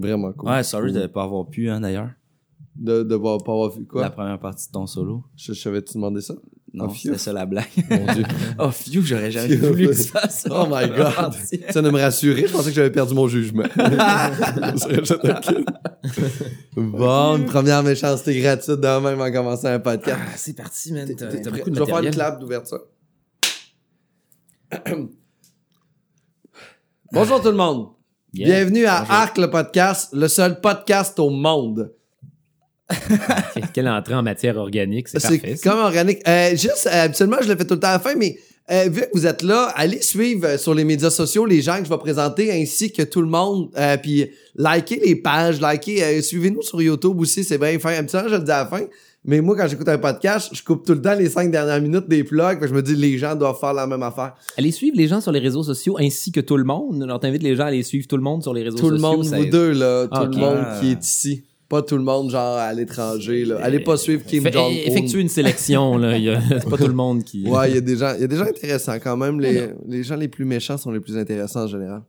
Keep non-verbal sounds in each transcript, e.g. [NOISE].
Vraiment cool. Ouais, sorry de pas avoir pu, hein, d'ailleurs. De, de pas avoir vu quoi? La première partie de ton solo. Je, je savais-tu demander ça? Non, Oh, c'était ça la blague. [LAUGHS] Mon dieu. [LAUGHS] oh, phew, j'aurais jamais voulu que tu fasses ça. Oh my god. Ça de me rassurer, je pensais que j'avais perdu mon jugement. [LAUGHS] Bon, une première méchanceté gratuite de même en commençant un podcast. Ah, c'est parti, man. T'as beaucoup de Je vais faire une clap d'ouverture. [COUGHS] Bonjour tout le monde. Yeah. Bienvenue à Arc le podcast, le seul podcast au monde. [LAUGHS] Quelle entrée en matière organique, c'est C'est parfait. ça. comme organique. Euh, juste, euh, habituellement, je le fais tout le temps à la fin, mais euh, vu que vous êtes là, allez suivre sur les médias sociaux les gens que je vais présenter ainsi que tout le monde. Puis likez les pages, likez, suivez-nous sur YouTube aussi, c'est bien fin. Habituellement, je le dis à la fin. Mais moi, quand j'écoute un podcast, je coupe tout le temps les cinq dernières minutes des plugs. Je me dis, les gens doivent faire la même affaire. Allez suivre les gens sur les réseaux sociaux ainsi que tout le monde. Alors, t'invites les gens à aller suivre tout le monde sur les réseaux Tout le sociaux. monde, ça- vous deux, là. Tout Ah, le ok. monde Ah. qui est ici. Pas tout le monde, genre, à l'étranger, là. Allez pas suivre Kim Fait- Jong-un. effectuez une sélection, là. Il y a- C'est pas tout le monde qui. Ouais, il y a des gens, il y a des gens intéressants quand même. Les, les gens les plus méchants sont les plus intéressants en général.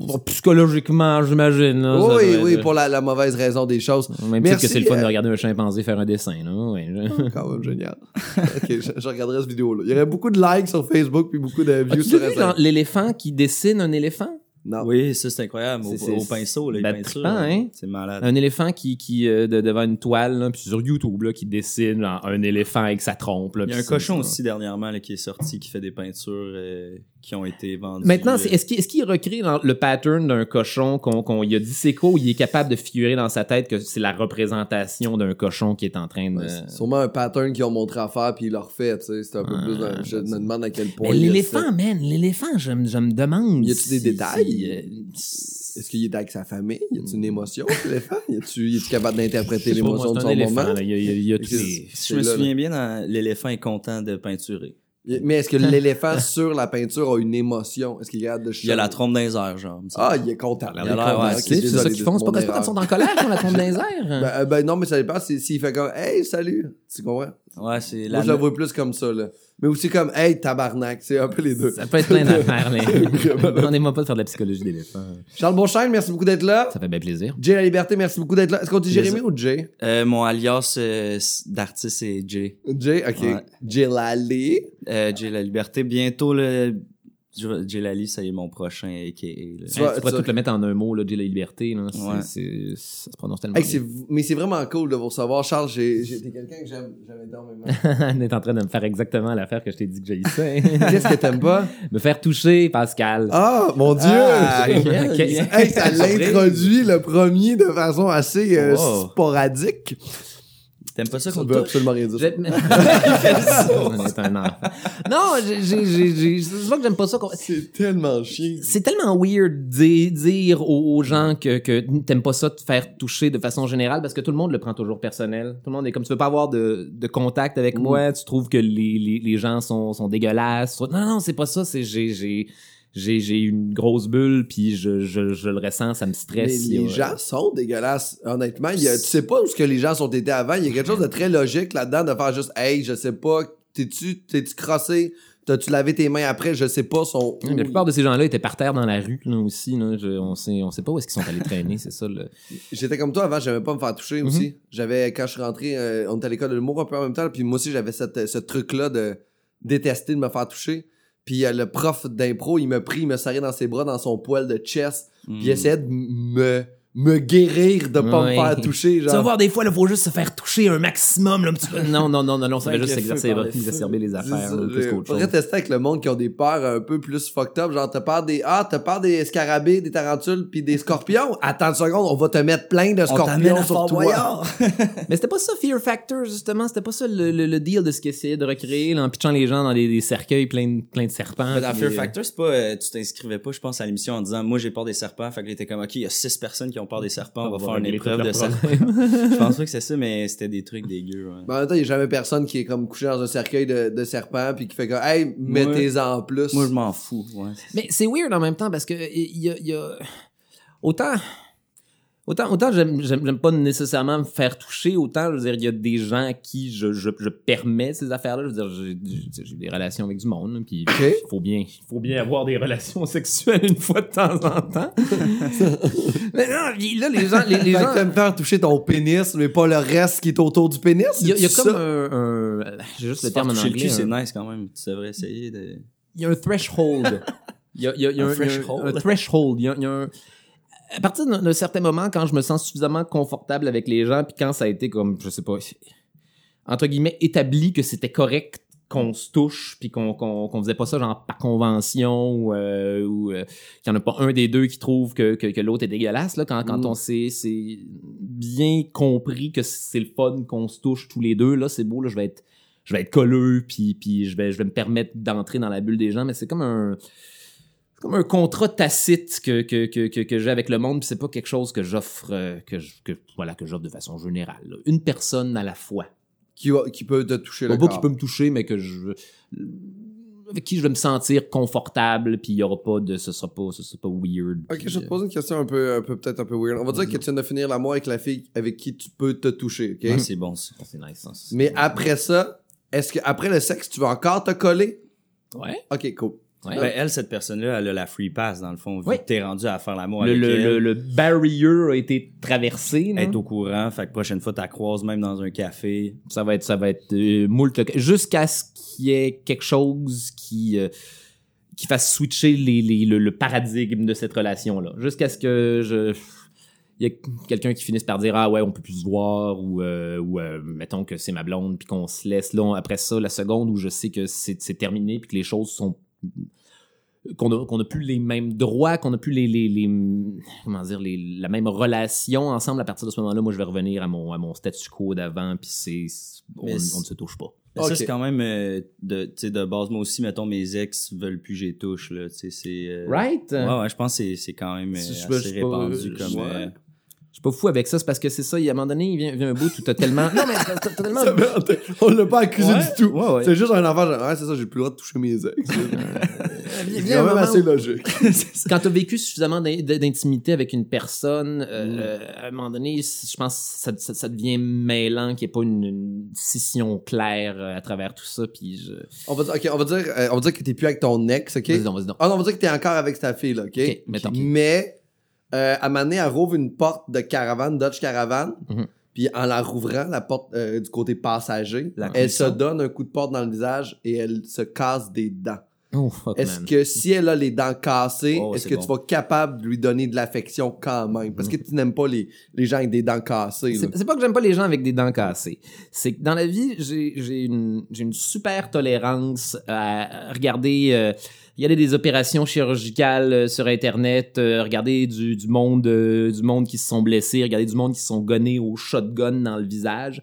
Bon, psychologiquement, j'imagine. là, ça oui, doit oui, être- pour la, la mauvaise raison des choses. Même titre que c'est le fun euh, de regarder un chimpanzé faire un dessin, là. Ouais, je- Quand même génial. [LAUGHS] ok, je, je regarderai cette vidéo-là. Il y aurait beaucoup de likes sur Facebook puis beaucoup de views As-tu sur vu, Instagram. genre, l'éléphant qui dessine un éléphant? Non. Oui, ça, c'est incroyable. Au, C'est- c'est- au pinceau, là, les ben, peintures. trippant, hein? C'est malade. Un éléphant qui, qui euh, de- devant une toile, là, puis sur YouTube, là, qui dessine un éléphant avec sa trompe. Là, Il y a un puis cochon aussi dernièrement là, qui est sorti, qui fait des peintures euh, qui ont été vendues. Maintenant, euh, est-ce qu'il qu'il recrée dans le pattern d'un cochon qu'on qu'on il a dit c'est quoi ou il est capable de figurer dans sa tête que c'est la représentation d'un cochon qui est en train de. Ouais, c'est sûrement un pattern qu'ils ont montré à faire puis ils l'ont refait, tu sais. C'est un peu plus. dans- je me demande à quel point. Mais il y a l'éléphant, man, l'éléphant, je, me- je me demande. Y a-tu des si- détails? si, euh. Est-ce qu'il est avec sa famille? Y a-tu une émotion, l'éléphant? Y a-tu y a-tu capable d'interpréter l'émotion de son éléphant, moment? là, Il y a, il y a- il y a tous Qu'est-ce- les- Si je me là, souviens bien, l'éléphant est content de peinturer. Mais est-ce que l'éléphant [LAUGHS] sur la peinture a une émotion? Est-ce qu'il garde de Il y a la trompe dans les airs, genre. Ah, il est content. Il a l'air, ouais, C'est ça qu'ils font. C'est pas parce que erreur. ils sont en colère qu'on la tombe dans les airs. [LAUGHS] Ben, euh, ben non, mais ça dépend s'il fait comme Hey, salut. Tu comprends? Ouais, c'est Moi, la. je la vois plus comme ça, là. Mais aussi comme Hey, tabarnak. C'est un peu les deux. Ça peut être plein d'affaires, [LAUGHS] mais demandez-moi pas de faire de la psychologie d'éléphant. Charles Beauchesne, merci beaucoup d'être là. Ça fait bien plaisir. Jay La Liberté, merci beaucoup d'être là. Est-ce qu'on dit. Jérémy ou Jay? Euh, mon alias euh, d'artiste, c'est Jay. Jay, ok. Ouais. Jay Lally. Euh, Jay La Liberté. Bientôt, le... Jay Lali, ça y est mon prochain a.k.a. là. Tu Hey, vois, tu pourrais tu- tout le mettre en un mot, là, la liberté. Là. C'est- Ouais. c'est- ça se prononce tellement Hey, bien. c'est- mais c'est vraiment cool de vous recevoir. Charles, j'ai j'ai été quelqu'un que j'aime j'aime énormément. [LAUGHS] On est en train de me faire exactement l'affaire que je t'ai dit que j'haïssais. [LAUGHS] Qu'est-ce que t'aimes pas? [LAUGHS] me faire toucher, Pascal. Ah, mon Dieu! Ah. Hey, ça l'introduit le premier de façon assez euh, Oh. sporadique. T'aimes pas ça Ça qu'on touche? absolument rien dire. J'ai- On est un enfant. Non, j'ai- j'ai- j'ai- j'ai- c'est pas que j'aime pas ça. qu'on- C'est tellement chiant. C'est tellement weird de dire aux, aux gens que, que t'aimes pas ça te faire toucher de façon générale parce que tout le monde le prend toujours personnel. Tout le monde est comme tu veux pas avoir de, de contact avec Mm. moi, tu trouves que les, les, les gens sont, sont dégueulasses. Non, non, c'est pas ça, c'est j'ai j'ai j'ai j'ai une grosse bulle puis je, je, je le ressens, ça me Mais stresse. les gens sont dégueulasses, honnêtement. Il y a- tu sais pas où ce que les gens sont été avant. Il y a quelque chose de très logique là-dedans de faire juste Hey, je sais pas, t'es-tu t'es-tu crossé? T'as-tu lavé tes mains après? Je sais pas. Sont La plupart de ces gens-là étaient par terre dans la rue là, aussi. Là. Je- on sait on sait pas où est-ce qu'ils sont allés traîner, c'est ça. Le... [LAUGHS] J'étais comme toi avant, j'aimais pas me faire toucher Mhm. aussi. J'avais, quand je suis rentré, euh, on était à l'école de l'humour un peu en même temps, puis moi aussi j'avais ce truc-là de détester de me faire toucher. Puis euh, le prof d'impro, il m'a pris, il me serrait dans ses bras, dans son poil de chest, puis il Hmm. essayait de me, me guérir de pas Ouais. me faire toucher. Tu vas Genre. voir, des fois, il faut juste se faire toucher un maximum. Là, un petit peu. Non, non, non, non, non, ça va juste s'exercer, feu. exacerber les affaires, plus qu'autre chose. Tester avec le monde qui ont des peurs un peu plus fucked up. Genre, t'as peur des, ah, t'as peur des scarabées, des tarentules, puis des scorpions? Attends une seconde, on va te mettre plein de scorpions sur toi. [LAUGHS] Mais c'était pas ça, Fear Factor, justement. C'était pas ça le, le, le deal de ce qu'ils essayaient de recréer, là, en pitchant les gens dans des, des cercueils pleins de, plein de serpents. Mais dans Fear des- Factor, c'est pas, euh, tu t'inscrivais pas, je pense, à l'émission en disant, moi, j'ai peur des serpents. Fait que t'es comme, OK, il y a six personnes qui ont peur des serpents, on, va faire une épreuve de serpents. [LAUGHS] je pense pas que c'est ça, mais c'était des trucs dégueux, ouais. Mais en même temps, il y a jamais personne qui est comme couché dans un cercueil de, de serpents puis qui fait comme, hey, mettez-en plus. Moi, je m'en fous, ouais. Mais c'est weird en même temps parce que il y a, il y a- autant Autant, autant j'aime, j'aime, j'aime pas nécessairement me faire toucher, autant, je veux dire, il y a des gens à qui je, je, je permets ces affaires-là. Je veux dire, j'ai, j'ai- j'ai des relations avec du monde, puis il faut bien, il faut bien avoir des relations [LAUGHS] sexuelles une fois de temps en temps. [LAUGHS] mais non, là, les gens, les, les gens, que t'aimes faire toucher ton pénis, mais pas le reste qui est autour du pénis. il y a, il y a comme un, un- j'ai juste le terme en anglais. c'est nice quand même. Tu devrais essayer de. il y a un threshold. [LAUGHS] Il y a, il y a- il y a Un un, il y a un- threshold. un threshold. Il y a, il y a un... À partir d'un certain moment, quand je me sens suffisamment confortable avec les gens, puis quand ça a été comme, je sais pas, entre guillemets, établi que c'était correct qu'on se touche, puis qu'on qu'on faisait pas ça genre par convention, ou, euh, ou euh, qu'il y en a pas un des deux qui trouve que, que, que l'autre est dégueulasse, là, quand, quand Mm. on s'est bien compris que c'est le fun qu'on se touche tous les deux, là, c'est beau, là, je vais être je vais être colleux puis puis je vais je vais me permettre d'entrer dans la bulle des gens mais c'est comme un comme un contrat tacite que que que que, j'ai avec le monde puis c'est pas quelque chose que j'offre euh, que voilà que j'offre de façon générale là. une personne à la fois Qui, va- qui peut te toucher le pas corps. qui peut me toucher mais que je avec qui je vais me sentir confortable puis il y aura pas de ce sera pas ce sera pas weird Ok, puis, je vais te euh, pose une question un peu, un peu peut-être un peu weird. On va dire que tu viens de finir l'amour avec la fille avec qui tu peux te toucher, ok? C'est bon, ça. c'est nice hein, ça. Mais après ça, est-ce que après le sexe, tu vas encore te coller? ouais Ok, cool. Ouais Ben, elle, cette personne-là, elle a la free pass, dans le fond. Vu Oui. que t'es rendu à faire l'amour le, avec le, elle, le, le barrier a été traversé est au courant. Fait que prochaine fois, t'as croises même dans un café. Ça va être, ça va être euh, moult jusqu'à ce qu'il y ait quelque chose qui euh, qui fasse switcher les, les- le, le paradigme de cette relation là. Jusqu'à ce que je il y a quelqu'un qui finisse par dire ah ouais on peut plus se voir ou euh, ou euh, mettons que c'est ma blonde puis qu'on se laisse là on- après ça la seconde où je sais que c'est c'est terminé puis que les choses sont qu'on a, qu'on a plus les mêmes droits, qu'on a plus les, les, les comment dire les, la même relation ensemble à partir de ce moment-là, moi je vais revenir à mon à mon statu quo d'avant puis c'est on, ne se touche pas. Mais Ok. Ça, c'est quand même euh, de, tu sais, de base. Moi aussi, mettons, mes ex veulent plus que j'y touche, là. Tu sais, c'est... euh, Right? Ouais, ouais, je pense que c'est- c'est quand même euh, assez pas, répandu je- comme... euh, Je suis pas fou avec ça, c'est parce que c'est ça, il y a un moment donné, il vient, vient un bout où t'as tellement. Non, mais t'as tellement. On l'a pas accusé Ouais, du tout. ouais, ouais. C'est juste un enfant, genre, ouais, c'est ça, j'ai plus le droit de toucher mes ex. Il C'est quand même assez où- logique. [LAUGHS] quand t'as vécu suffisamment d'in- d'intimité avec une personne, euh, à un moment donné, je pense que ça, ça, ça devient mêlant, qu'il n'y ait pas une, une scission claire euh, à travers tout ça. Puis je. On va dire, ok, on va dire, euh, on va dire que t'es plus avec ton ex, ok? Vas-y donc, vas-y donc. Ah non, on va dire que t'es encore avec ta fille, là, ok? Ok, mettons. Mais, euh, à elle rouvre une porte de caravane, Dodge Caravane, Mhm. puis en la rouvrant, la porte euh, du côté passager, La elle se donne un coup de porte dans le visage et elle se casse des dents. Oh, Est-ce que si elle a les dents cassées, Oh, est-ce que bon. tu vas être capable de lui donner de l'affection quand même? Parce que tu n'aimes pas les, les gens avec des dents cassées. C'est pas que j'aime pas les gens avec des dents cassées. C'est que dans la vie, j'ai une, une super tolérance à regarder, euh, regarder des opérations chirurgicales euh, sur Internet, euh, regarder du, du monde euh, du monde qui se sont blessés, regarder du monde qui se sont gonnés au shotgun dans le visage.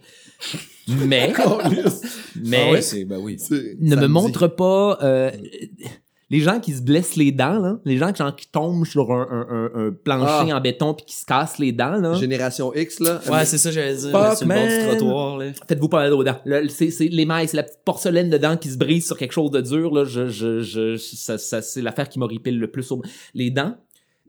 Mais, [LAUGHS] mais Ah ouais? Ben oui. Ne me dit. montre pas euh, les gens qui se blessent les dents, là, les gens qui, genre, qui tombent sur un, un- un- un plancher Ah. en béton puis qui se cassent les dents. Là. Génération X, là. Ouais, c'est ça, j'allais dire. Fuck, là, sur le bord du trottoir, là. Faites-vous pas mal aux dents. Le- C'est c'est les mailles, c'est la petite porcelaine dedans qui se brise sur quelque chose de dur. Là. Je, je, je, ça, ça, c'est l'affaire qui m'horripile le plus. Au... Les dents,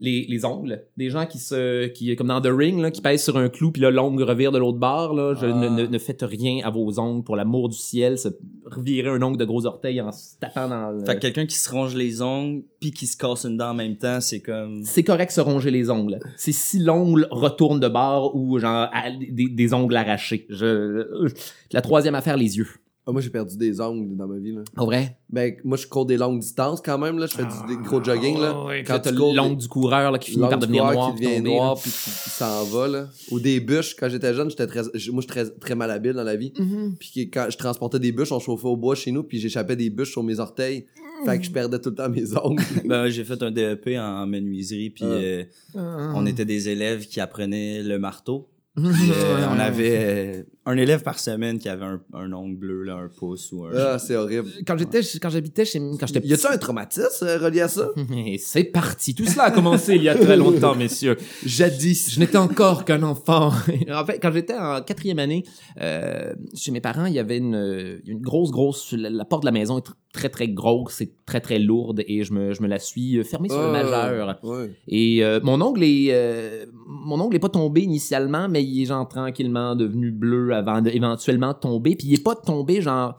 les, les ongles, des gens qui se, qui comme dans The Ring, là, qui pèsent sur un clou puis là l'ongle revire de l'autre bord. Là. Je, Ah. ne, ne, ne faites rien à vos ongles pour l'amour du ciel. Se revirer un ongle de gros orteil en se tapant dans. le- Fait que quelqu'un qui se ronge les ongles puis qui se casse une dent en même temps, c'est comme... c'est correct se ronger les ongles. C'est si l'ongle retourne de bord ou genre à- des, des ongles arrachés. Je... La troisième affaire, les yeux. Ah, moi, j'ai perdu des ongles dans ma vie, là. En vrai? Ben, moi, je cours des longues distances quand même, là. Je fais du, des gros jogging, là. Ah, Quand tu l'ongle du coureur là, qui finit par devenir noir. qui devient tomber, noir là. puis qui, qui s'en va là. Ou des bûches quand j'étais jeune, j'étais très moi je suis très très malhabile dans la vie. Mhm. Puis quand je transportais des bûches, on chauffait au bois chez nous puis j'échappais des bûches sur mes orteils. Fait que je perdais tout le temps mes ongles. [LAUGHS] Ben, j'ai fait un DEP en menuiserie puis Ah. euh, Ah. on était des élèves qui apprenaient le marteau. [LAUGHS] Puis, euh, on avait euh, un élève par semaine qui avait un, un ongle bleu, là, un pouce ou un... ah, c'est horrible. Quand j'étais, quand j'habitais chez, quand j'étais Y a-tu un traumatisme euh, relié à ça? [LAUGHS] Et c'est parti. Tout cela a commencé il y a très longtemps, messieurs. Jadis. Je n'étais encore qu'un enfant. [LAUGHS] en fait, quand j'étais en quatrième année, euh, chez mes parents, il y avait une, une grosse, grosse. La, la porte de la maison est tr- très, très grosse, c'est très, très lourde, et je me, je me la suis fermée sur le Ah, majeur. Ouais. Et euh, mon ongle est, euh, mon ongle est pas tombé initialement, mais il est genre tranquillement devenu bleu avant de éventuellement tomber. Puis il est pas tombé genre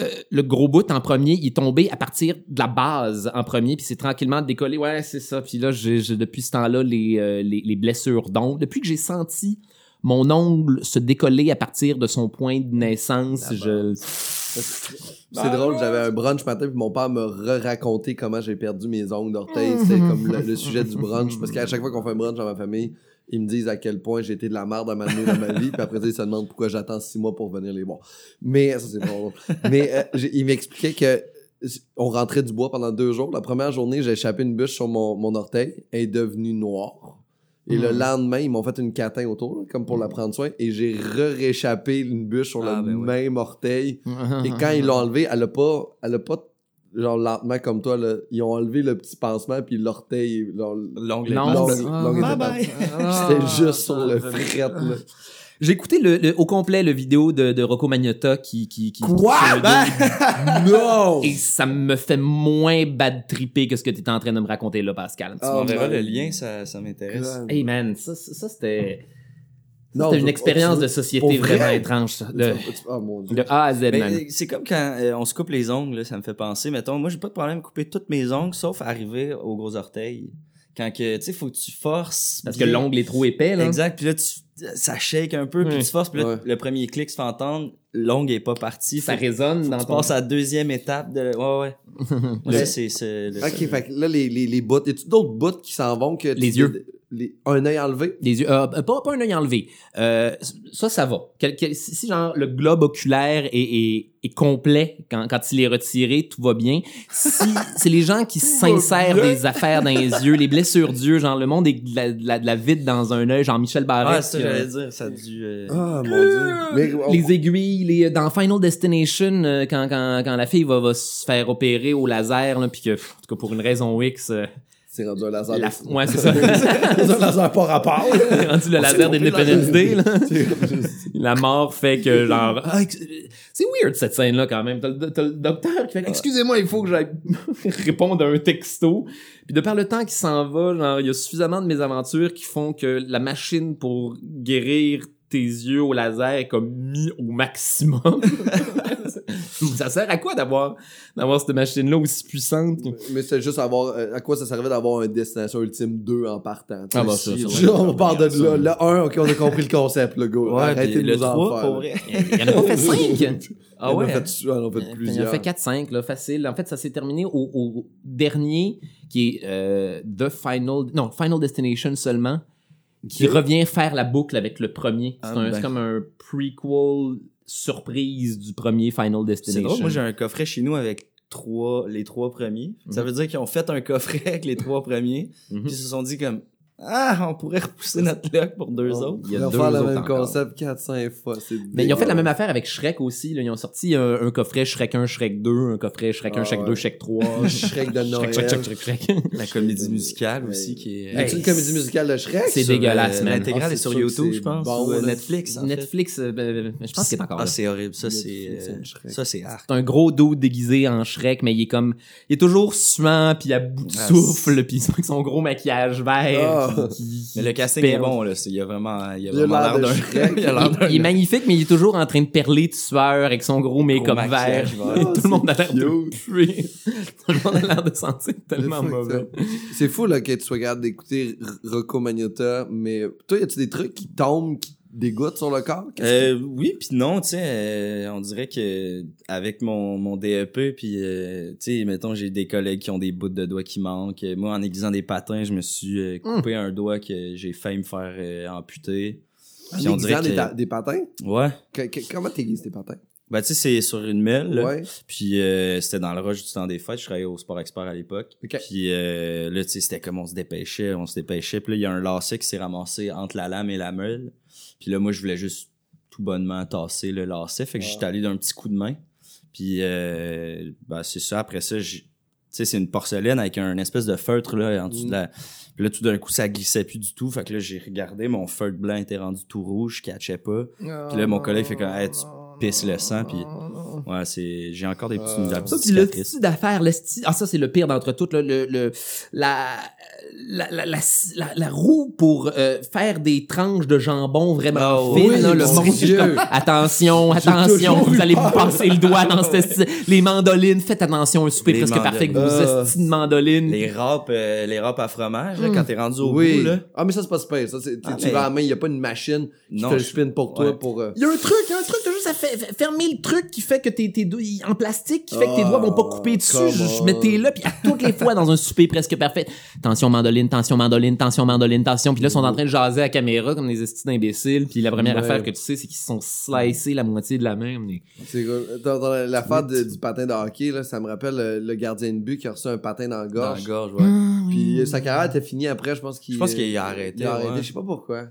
euh, le gros bout en premier, il est tombé à partir de la base en premier, puis c'est tranquillement décollé. Ouais, c'est ça. Puis là, j'ai depuis ce temps-là les, euh, les, les blessures d'ongle. Depuis que j'ai senti mon ongle se décoller à partir de son point de naissance, je... [LAUGHS] C'est drôle, j'avais un brunch matin puis mon père me re-racontait comment j'ai perdu mes ongles d'orteil. C'était comme le, le sujet du brunch. Parce [LAUGHS] qu'à chaque fois qu'on fait un brunch dans ma famille, ils me disent à quel point j'ai été de la merde à m'amener dans ma vie. Puis après ça, ils se demandent pourquoi j'attends six mois pour venir les voir. Mais, ça c'est pas drôle. Mais euh, j'ai- il m'expliquait que on rentrait du bois pendant deux jours. La première journée, j'ai échappé une bûche sur mon, mon orteil. Elle est devenue noire. Et le Mm. lendemain, ils m'ont fait une catin autour, là, comme pour la prendre soin. Et j'ai re-réchappé une bûche sur Ah, le ben même orteil. [LAUGHS] Et quand ils l'ont enlevé, elle a pas, elle a pas, genre lentement comme toi, là, ils ont enlevé le petit pansement puis l'orteil, L'ongle. C'était [LAUGHS] juste sur le fret, là. J'ai écouté le, le- au complet le vidéo de, de Rocco Magnotta qui... qui, qui Quoi? Ben, dos. non! Et ça me fait moins bad tripper que ce que tu en train de me raconter là, Pascal. Ah, On verra le lien, ça, ça m'intéresse. Hey man, ça, ça, ça, c'était... Non, C'était une expérience de société vraiment étrange, ça. De, Oh mon dieu. de A à Z, Ben, man. euh, c'est comme quand euh, on se coupe les ongles, là, ça me fait penser. Mettons, moi, j'ai pas de problème à couper toutes mes ongles, sauf arriver aux gros orteils. Quand que, tu sais, faut que tu forces. Parce que l'ongle est trop épais, là. Exact. Puis là, tu, ça shake un peu, puis tu forces. Puis là, Ouais. le premier clic se fait entendre, l'ongle est pas parti. Ça résonne dans tu ton... passes à la deuxième étape de. Ouais, ouais. [LAUGHS] Ça, c'est. Ok, fait que là, les, les, les bouts, y a-tu d'autres bouts qui s'en vont que. tu- Les yeux. les- un œil enlevé? Les yeux, euh, pas, pas un œil enlevé. Euh, ça, ça va. Quel- quel- si, si, genre le globe oculaire est, est, est complet quand, quand il est retiré, tout va bien. Si [LAUGHS] c'est les gens qui s'insèrent des affaires dans les yeux, les blessures d'yeux, genre le monde est de la, de la, de la vide dans un œil, genre Michel Barrette. Ah, j'allais dire. Ça a dû. euh, Ah, mon dieu. Mais, on- les aiguilles, les, dans Final Destination, euh, quand, quand, quand la fille va, va se faire opérer au laser, là, puis que, pff, en tout cas, pour une raison X, euh, c'est rendu un laser. la, de- ouais, c'est ça. [LAUGHS] c'est un laser pas rapport. [LAUGHS] C'est rendu le laser d'Independence. Day, là. [LAUGHS] La mort fait que genre ah, c'est weird cette scène là quand même. T'as le, t'as le docteur qui fait excusez-moi il faut que j'aille répondre à un texto. Puis de par le temps qui s'en va, genre il y a suffisamment de mésaventures qui font que la machine pour guérir tes yeux au laser est comme mis au maximum. [LAUGHS] ça sert à quoi d'avoir d'avoir cette machine là aussi puissante Mais c'est juste avoir. euh, à quoi ça servait d'avoir un Destination Ultime 2 en partant? Ah bah, ça, on part de là. Le 1, ok, on a compris le concept, le. Ouais, Arrêtez de nous en 3, faire. Il y en a pas fait cinq. Ah On en a ouais. fait, on en a fait Il plusieurs. a fait 4-5, là, facile. En fait, ça s'est terminé au, au dernier, qui est euh, The Final... Non, Final Destination seulement, qui revient faire la boucle avec le premier. C'est Ah, un- ben. comme un prequel surprise du premier Final C'est Destination. drôle, moi j'ai un coffret chez nous avec trois, les trois premiers. Ça Mhm. veut dire qu'ils ont fait un coffret [LAUGHS] avec les trois premiers, Mhm. puis ils se sont dit comme Ah, on pourrait repousser notre lock pour deux On- autres. Il y a Ils vont faire le même encore. concept 4-5 fois. c'est Mais ils ont fait la même affaire avec Shrek aussi. Là. Ils ont sorti un, un coffret Shrek 1, Shrek 2, un coffret Shrek 1, Ah, Shrek ouais. 2, Shrek 3. Shrek de Noël. Shrek, Shrek, Shrek, Shrek, Shrek. La comédie musicale aussi qui est. Y a-tu une comédie musicale de Shrek? C'est dégueulasse, euh, man. L'intégrale Ah, est c'est sur que YouTube, c'est je pense. bon, ou euh, là. Netflix. en fait. Netflix, euh, ben, je pense qu'il est encore Ah, là. c'est horrible. Ça, c'est. Netflix euh. Ça, c'est. C'est un gros dos déguisé en Shrek, mais il est comme, il est toujours suant, puis à bout de Ah, souffle, puis avec son gros maquillage vert. Ah. [LAUGHS] qui- Mais le casting est bon, là. C'est- Il y a vraiment, il y a vraiment l'air d'un. [LAUGHS] Il a l'air d'un. Il est magnifique, mais il est toujours en train de perler de sueur avec son gros make-up vert. [LAUGHS] Tout le monde a l'air de. Tout le monde a l'air de sentir tellement C'est fou, mauvais. C'est fou là, que tu sois capable d'écouter Rocco Magnotta, mais toi, y a-tu des trucs qui tombent, qui te dégoûtent sur le corps? Qu'est-ce Euh, oui puis non, tu sais, euh, on dirait que avec mon, mon DEP puis euh, tu sais, mettons j'ai des collègues qui ont des bouts de doigts qui manquent. Moi en aiguisant des patins, je me suis euh, coupé un doigt que j'ai failli me faire euh, amputer. que- Puis on Aiguisant des, que des patins? ouais, Que- que- comment t'aiguises tes patins? ben tu sais c'est sur une mêle là. Ouais. Puis euh, c'était dans le rush du temps des fêtes, je travaillais au Sport Expert à l'époque. Ok. Puis euh, là tu sais c'était comme on se dépêchait, on se dépêchait. Puis là il y a un lacet qui s'est ramassé entre la lame et la meule. Puis là moi je voulais juste tout bonnement tasser le lacet, fait que Ah. j'étais allé d'un petit coup de main. Puis euh, ben c'est ça après ça j'ai- tu sais c'est une porcelaine avec un espèce de feutre là en dessous Mm. de la puis là tout d'un coup ça glissait plus du tout, fait que là j'ai regardé mon feutre blanc était rendu tout rouge, je catchais pas. Puis là mon collègue fait comme hey, tu pisses le sang puis Ouais, c'est, j'ai encore des petits, la petite Ça, puis le style d'affaires, le style... Ah, ça, c'est le pire d'entre toutes, là, le, le, la, la, la, la, la, la roue pour euh, faire des tranches de jambon vraiment Oh, fines, oui, là, le mon monde, Dieu. comme, attention, attention, vous allez vous passer le doigt dans ce style. Les mandolines, faites attention, un souper Les presque mandolines. parfait avec vos Ah. styles de mandolines. Les râpes, euh, les râpes à fromage, là, Mm. quand t'es rendu au oui. bout, là. Ah, mais ça, c'est pas super. Ça, c'est, tu- Ah, tu mais- vas à la main, il n'y a pas une machine qui Non, fait le spin pour toi ouais. pour. euh, Il y a un truc, il y a un truc, t'as juste à fermer le truc qui fait que tes, tes doigts, en plastique, qui fait que tes Ah, doigts vont pas couper dessus. Je, je mettais là, puis à toutes les fois dans un souper presque parfait. Tension mandoline, tension mandoline, tension mandoline, tension. Puis là, ils sont en train de jaser à la caméra comme des estis d'imbéciles. Puis la première Ouais. affaire que tu sais, c'est qu'ils se sont slicés la moitié de la main. comme des- C'est cool. Dans, dans l'affaire de- du patin de hockey, là, ça me rappelle le, le gardien de but qui a reçu un patin dans la Dans gorge. la gorge, ouais. Puis euh, sa carrière était finie après, je pense qu'il. Je pense qu'il a arrêté, Il a arrêté, ouais. je sais pas pourquoi.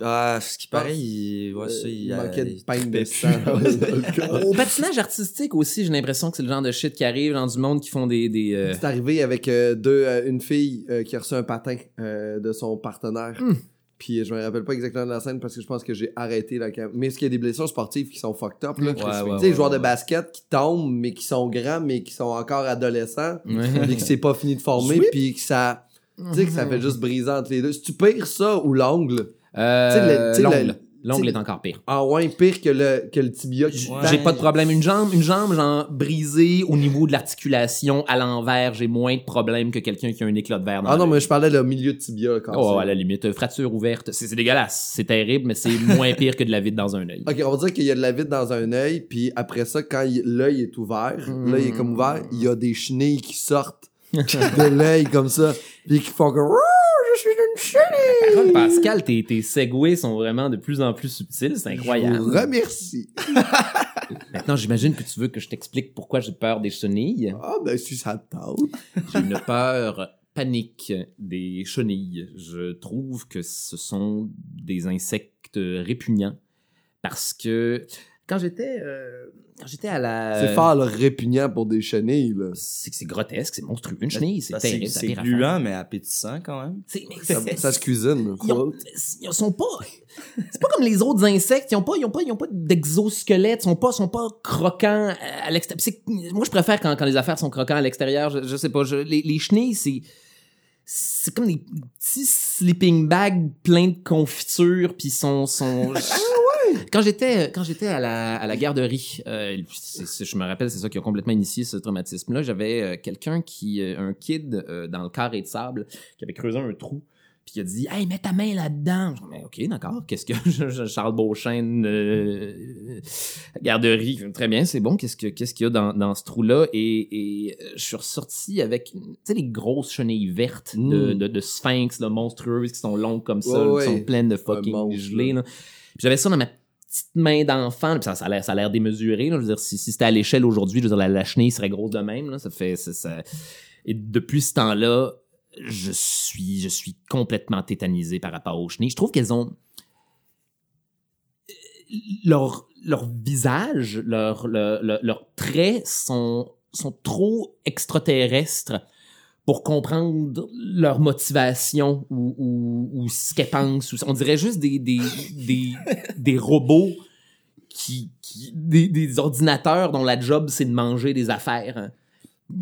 Ah, ce qui paraît, il, ouais, ça, Euh, il, il a- manquait de pain de sang. [LAUGHS] [LAUGHS] Au patinage artistique aussi, j'ai l'impression que c'est le genre de shit qui arrive dans du monde qui font des... des euh, C'est arrivé avec euh, deux, euh, une fille euh, qui a reçu un patin euh, de son partenaire. Hmm. Puis je me rappelle pas exactement de la scène parce que je pense que j'ai arrêté la cam- Mais est-ce qu'il y a des blessures sportives qui sont fucked up là? Ouais, tu ouais, sais, ouais, les joueurs ouais. de basket qui tombent, mais qui sont grands, mais qui sont encore adolescents, ouais. puis que c'est pas fini de former, puis que ça. Tu sais, que ça fait juste briser entre les deux. Si tu pire ça ou l'ongle, Euh, l'ongle. est encore pire. en moins pire que le, que le tibia J'ai pas de problème. Une jambe, une jambe, genre, brisée au niveau de l'articulation à l'envers, j'ai moins de problème que quelqu'un qui a un éclat de verre dans Ah non, mais je parlais de milieu de tibia quand Oh, à la limite, euh, fracture ouverte, c'est c'est dégueulasse, c'est terrible, mais c'est moins pire que de la vide dans un œil. Ok, on va dire qu'il y a de la vide dans un œil, puis après ça, quand il- l'œil est ouvert, Mm. l'œil est comme ouvert, il y a des chenilles qui sortent de l'œil comme ça, puis qui font suis Pascal, tes, tes segways sont vraiment de plus en plus subtils, c'est Je vous incroyable. remercie. [LAUGHS] Maintenant, j'imagine que tu veux que je t'explique pourquoi j'ai peur des chenilles. Ah ben si ça te. [LAUGHS] J'ai une peur panique des chenilles. Je trouve que ce sont des insectes répugnants parce que quand j'étais euh, quand j'étais à la C'est fort le répugnant pour des chenilles là. c'est que c'est grotesque, c'est monstrueux. Une chenille, c'est C'est terrible, gluant, mais appétissant quand même. C'est- mais Ça, c'est- ça se cuisine. ils, ont- ils sont pas c'est pas comme les autres insectes ils ont pas ils ont pas ils ont pas d'exosquelette ils sont pas sont pas croquants à l'extérieur C'est- moi je préfère quand, quand les affaires sont croquants à l'extérieur je, je sais pas je- les, les chenilles c'est c'est comme des petits sleeping bags pleins de confiture puis sont sont [LAUGHS] quand j'étais quand j'étais à la à la garderie euh, je me rappelle c'est ça qui a complètement initié ce traumatisme là j'avais euh, quelqu'un qui euh, un kid euh, dans le carré de sable qui avait creusé un trou puis il a dit Hey, mets ta main là-dedans. Mais OK, d'accord. Qu'est-ce que. [LAUGHS] Charles Beauchesne, euh, garderie. Très bien, c'est bon. Qu'est-ce que- qu'est-ce qu'il y a dans, dans ce trou-là? Et, et euh, je suis ressorti avec, tu sais, les grosses chenilles vertes de, Mm. de, de sphinx, là, monstrueuses, qui sont longues comme ça, Ouais, là, ouais. qui sont pleines de fucking gelées. là. Là. J'avais ça dans ma petite main d'enfant. Ça, a l'air, démesuré. Si, c'était à l'échelle aujourd'hui, la, chenille serait grosse de même. Ça fait, depuis ce temps-là, je suis, je suis complètement tétanisé par rapport aux chenilles. Je trouve qu'elles ont leur, leur visage, leur, leur, leur- leurs traits sont, sont trop extraterrestres pour comprendre leur motivation ou, ou, ou ce qu'elles pensent. On dirait juste des, des, des, [LAUGHS] des robots qui, qui des, des ordinateurs dont la job c'est de manger des affaires.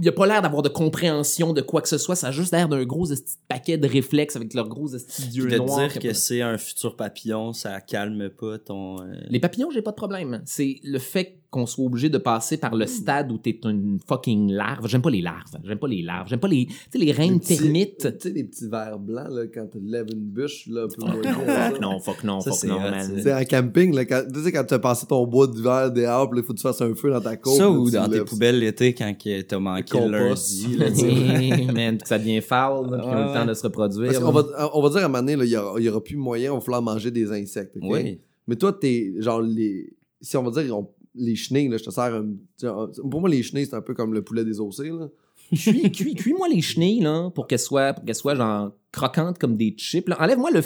Il a pas l'air d'avoir de compréhension de quoi que ce soit, ça a juste l'air d'un gros de paquet de réflexes avec leurs gros yeux de noirs. dire que c'est un futur papillon, ça calme pas ton. euh, Les papillons, j'ai pas de problème. C'est le fait qu'on soit obligé de passer par le stade où t'es une fucking larve. J'aime pas les larves. J'aime pas les larves. J'aime pas les, tu sais, les reines petits- termites. Tu sais, les petits verres blancs, là, quand tu lèves une bûche, là, un peu moins Fuck non, fuck non, Ça, fuck non, man. C'est en camping, là, quand, tu sais, quand tu as passé ton bois d'hiver dehors, pis là, il faut que tu fasses un feu dans ta cour. Ça ou dans tes lèves- poubelles l'été quand t'as manqué le lundi. là, [LAUGHS] tu sais. man, que ça devient foul, là, a le temps de se reproduire. Parce qu'on va, on va dire à un moment donné, là, il y aura, il y aura plus moyen, on va falloir manger des insectes, ok? Oui. Mais toi, t'es, genre, les, si on va dire, on- les chenilles, là, je te sers un, pour moi, les chenilles, c'est un peu comme le poulet des ossés, là. cuis, [LAUGHS] cuis, cuis-moi les chenilles, là, pour qu'elles soient, pour qu'elles soient, genre, croquantes comme des chips. là. Enlève-moi le...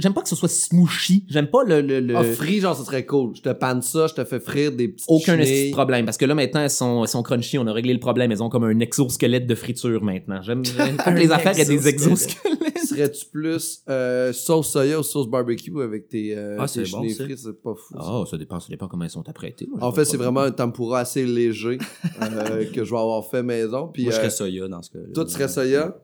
J'aime pas que ce soit smooshy. J'aime pas le... le, le- Ah, frit, genre, ça serait cool. Je te panne ça, je te fais frire des petits aucun de problème. Parce que là, maintenant, elles sont, elles sont crunchy. On a réglé le problème. Elles ont comme un exosquelette de friture maintenant. J'aime j'aime [LAUGHS] les affaires aient des exosquelettes. Serais-tu plus euh, sauce soya ou sauce barbecue avec tes, euh, Ah, tes c'est bon, chenilles ça. frites? C'est pas fou. ça. Oh, ça dépend, ça dépend comment elles sont apprêtées. Moi, En fait, c'est vraiment un tempura assez léger euh, [LAUGHS] que je vais avoir fait maison. Puis, Moi, je euh, serais soya dans ce cas toi, tu serais soya.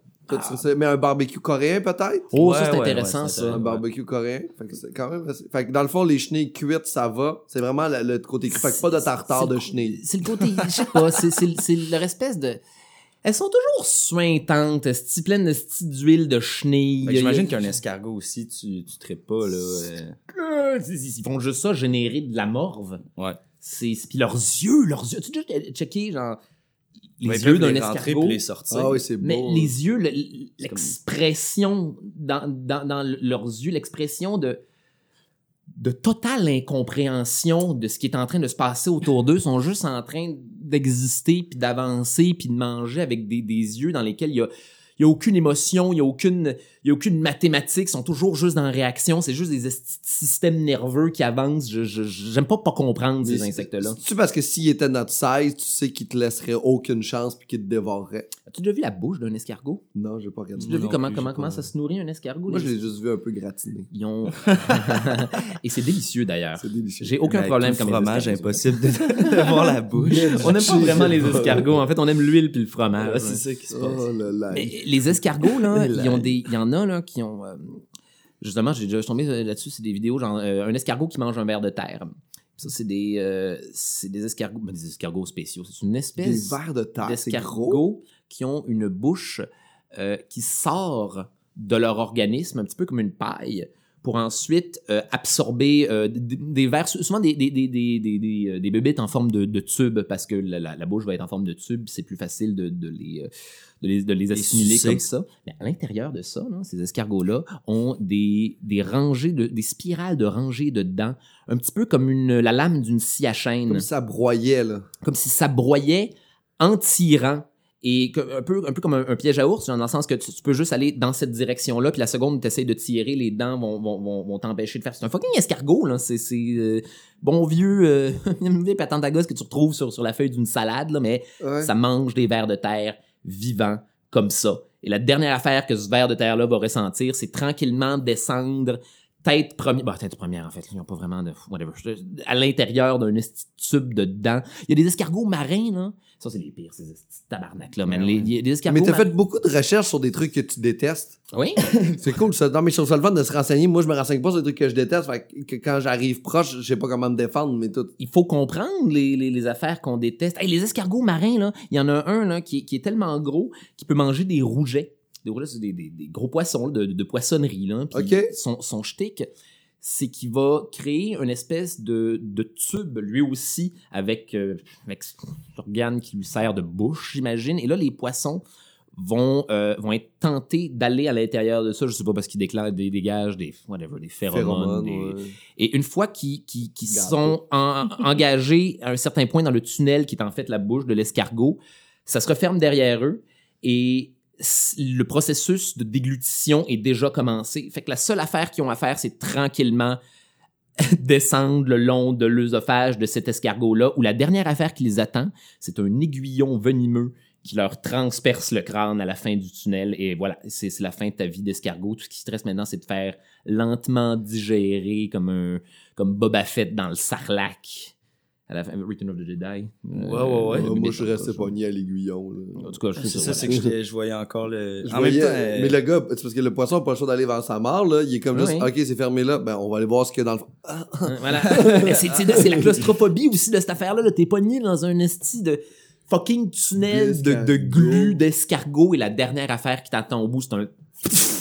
Mais un barbecue coréen, peut-être? Oh, Ouais, ça, c'est ouais, intéressant, ouais, ça. Un barbecue coréen? Fait que c'est quand même assez- Fait que dans le fond, les chenilles cuites, ça va. C'est vraiment le, le côté. Fait que pas de tartare de le- chenilles. C'est le côté, je sais pas, c'est, c'est, c'est leur espèce de... Elles sont toujours suintantes, esti, pleines de esti d'huile de chenille. Que J'imagine qu'un escargot aussi, tu, tu traites pas, là. euh, ils font juste ça, générer de la morve. Ouais. C'est, puis leurs yeux, leurs yeux. Tu as déjà checké, genre, les yeux d'un escargot? les sortir. Ah oui, c'est beau. Mais hein. les yeux, le- l'expression dans, dans, dans leurs yeux, l'expression de, de totale incompréhension de ce qui est en train de se passer autour d'eux, sont juste en train d'exister, puis d'avancer, puis de manger avec des, des yeux dans lesquels il y a, il y a aucune émotion, il y a aucune, il y a aucune mathématique, ils sont toujours juste en réaction, c'est juste des systèmes nerveux qui avancent. Je, j'aime pas pas comprendre ces insectes-là. C'est parce que s'il était notre size, tu sais qu'il te laisserait aucune chance puis qu'il te dévorerait. As-tu déjà vu la bouche d'un escargot? Non, j'ai pas regardé. As-tu déjà vu comment, plus, comment, comment ça se nourrit un escargot? Moi, je l'ai juste vu un peu gratiné. Ils ont... [LAUGHS] [LAUGHS] Et c'est délicieux d'ailleurs. C'est délicieux. J'ai aucun Avec problème comme fromage, escargots. impossible de, [LAUGHS] de voir la bouche. On n'aime pas vraiment les escargots. En fait, on aime l'huile puis le fromage. C'est ça qui se passe. Oh les escargots, là, La- ils ont des, il y en a là qui ont. euh, justement, j'ai déjà tombé là-dessus. C'est des vidéos genre euh, un escargot qui mange un ver de terre. Ça, c'est des, euh, c'est des escargots, ben, des escargots spéciaux. C'est une Des espèce verres de terre, c'est gros. d'escargots qui ont une bouche euh, qui sort de leur organisme, un petit peu comme une paille, pour ensuite euh, absorber euh, des, vers, souvent des, des, des, des, des, des, euh, bébites en forme de, de tube, parce que la, la, la bouche va être en forme de tube, c'est plus facile de, de, les, de, les, de les assimiler comme ça. Mais à l'intérieur de ça, là, ces escargots-là ont des, des rangées, de, des spirales de rangées de dents, un petit peu comme une, la lame d'une scie à chaîne Comme si ça broyait, là. comme si ça broyait en tirant. Et que- un, peu, un peu comme un, un piège à ours, dans le sens que tu, tu peux juste aller dans cette direction-là, puis la seconde où tu essaies de tirer, les dents vont, vont, vont, vont t'empêcher de faire. C'est un fucking escargot, là. C'est, c'est euh, bon vieux, euh, [LAUGHS] vieux patente à gosse que tu retrouves sur, sur la feuille d'une salade, là, mais Ouais. ça mange des vers de terre vivants comme ça. Et la dernière affaire que ce ver de terre-là va ressentir, c'est tranquillement descendre tête première, bah, tête première en fait, ils n'ont pas vraiment de, whatever, à l'intérieur d'un tube de dents. Il y a des escargots marins, là. Ça, c'est les pires, ces tabarnak, là, man. Les- Il y a des escargots Mais t'as fait beaucoup de recherches sur des trucs que tu détestes. Oui? [LAUGHS] C'est cool, ça. Non, mais je trouve ça le fun de se renseigner. Moi, je me renseigne pas sur des trucs que je déteste. Fait que quand j'arrive proche, je sais pas comment me défendre, mais tout. il faut comprendre les, les, les affaires qu'on déteste. Hey, les escargots marins, là, il y en a un là, qui, est- qui est tellement gros qu'il peut manger des rougets. Des rougets, c'est des, des, des gros poissons là, de, de poissonnerie. Là. Puis Ok. son, son shtick, c'est qu'il va créer une espèce de, de tube, lui aussi, avec, euh, avec l'organe qui lui sert de bouche, j'imagine. Et là, les poissons vont, euh, vont être tentés d'aller à l'intérieur de ça. Je sais pas parce qu'ils déclarent des dégagent des, whatever, des phéromones. Phéromones, des- ouais. et une fois qu'ils sont en- engagés à un certain point dans le tunnel qui est en fait la bouche de l'escargot, ça se referme derrière eux et le processus de déglutition est déjà commencé. Fait que la seule affaire qu'ils ont à faire, c'est tranquillement [LAUGHS] descendre le long de l'œsophage de cet escargot-là, où la dernière affaire qui les attend, c'est un aiguillon venimeux qui leur transperce le crâne à la fin du tunnel. Et voilà, c'est la fin de ta vie d'escargot. Tout ce qui se reste maintenant, c'est de faire lentement digérer comme un comme Boba Fett dans le sarlac. À la fin, Return of the Jedi. Ouais, ouais, ouais. Ouais, moi, je restais pogné à l'aiguillon. là. En tout cas, je sais C'est ça. ça, c'est que [LAUGHS] je, voyais encore le. En même temps, euh, mais le gars, c'est parce que le poisson a pas le choix d'aller vers sa mort, là. Il est comme juste, ok, c'est fermé là. Ben, on va aller voir ce qu'il y a dans le fond. Ah, voilà. [LAUGHS] [LAUGHS] Mais c'est la claustrophobie aussi de cette affaire-là. là. T'es pogné dans un esti de fucking tunnel de, de glu, d'escargot. Et la dernière affaire qui t'attend au bout, c'est un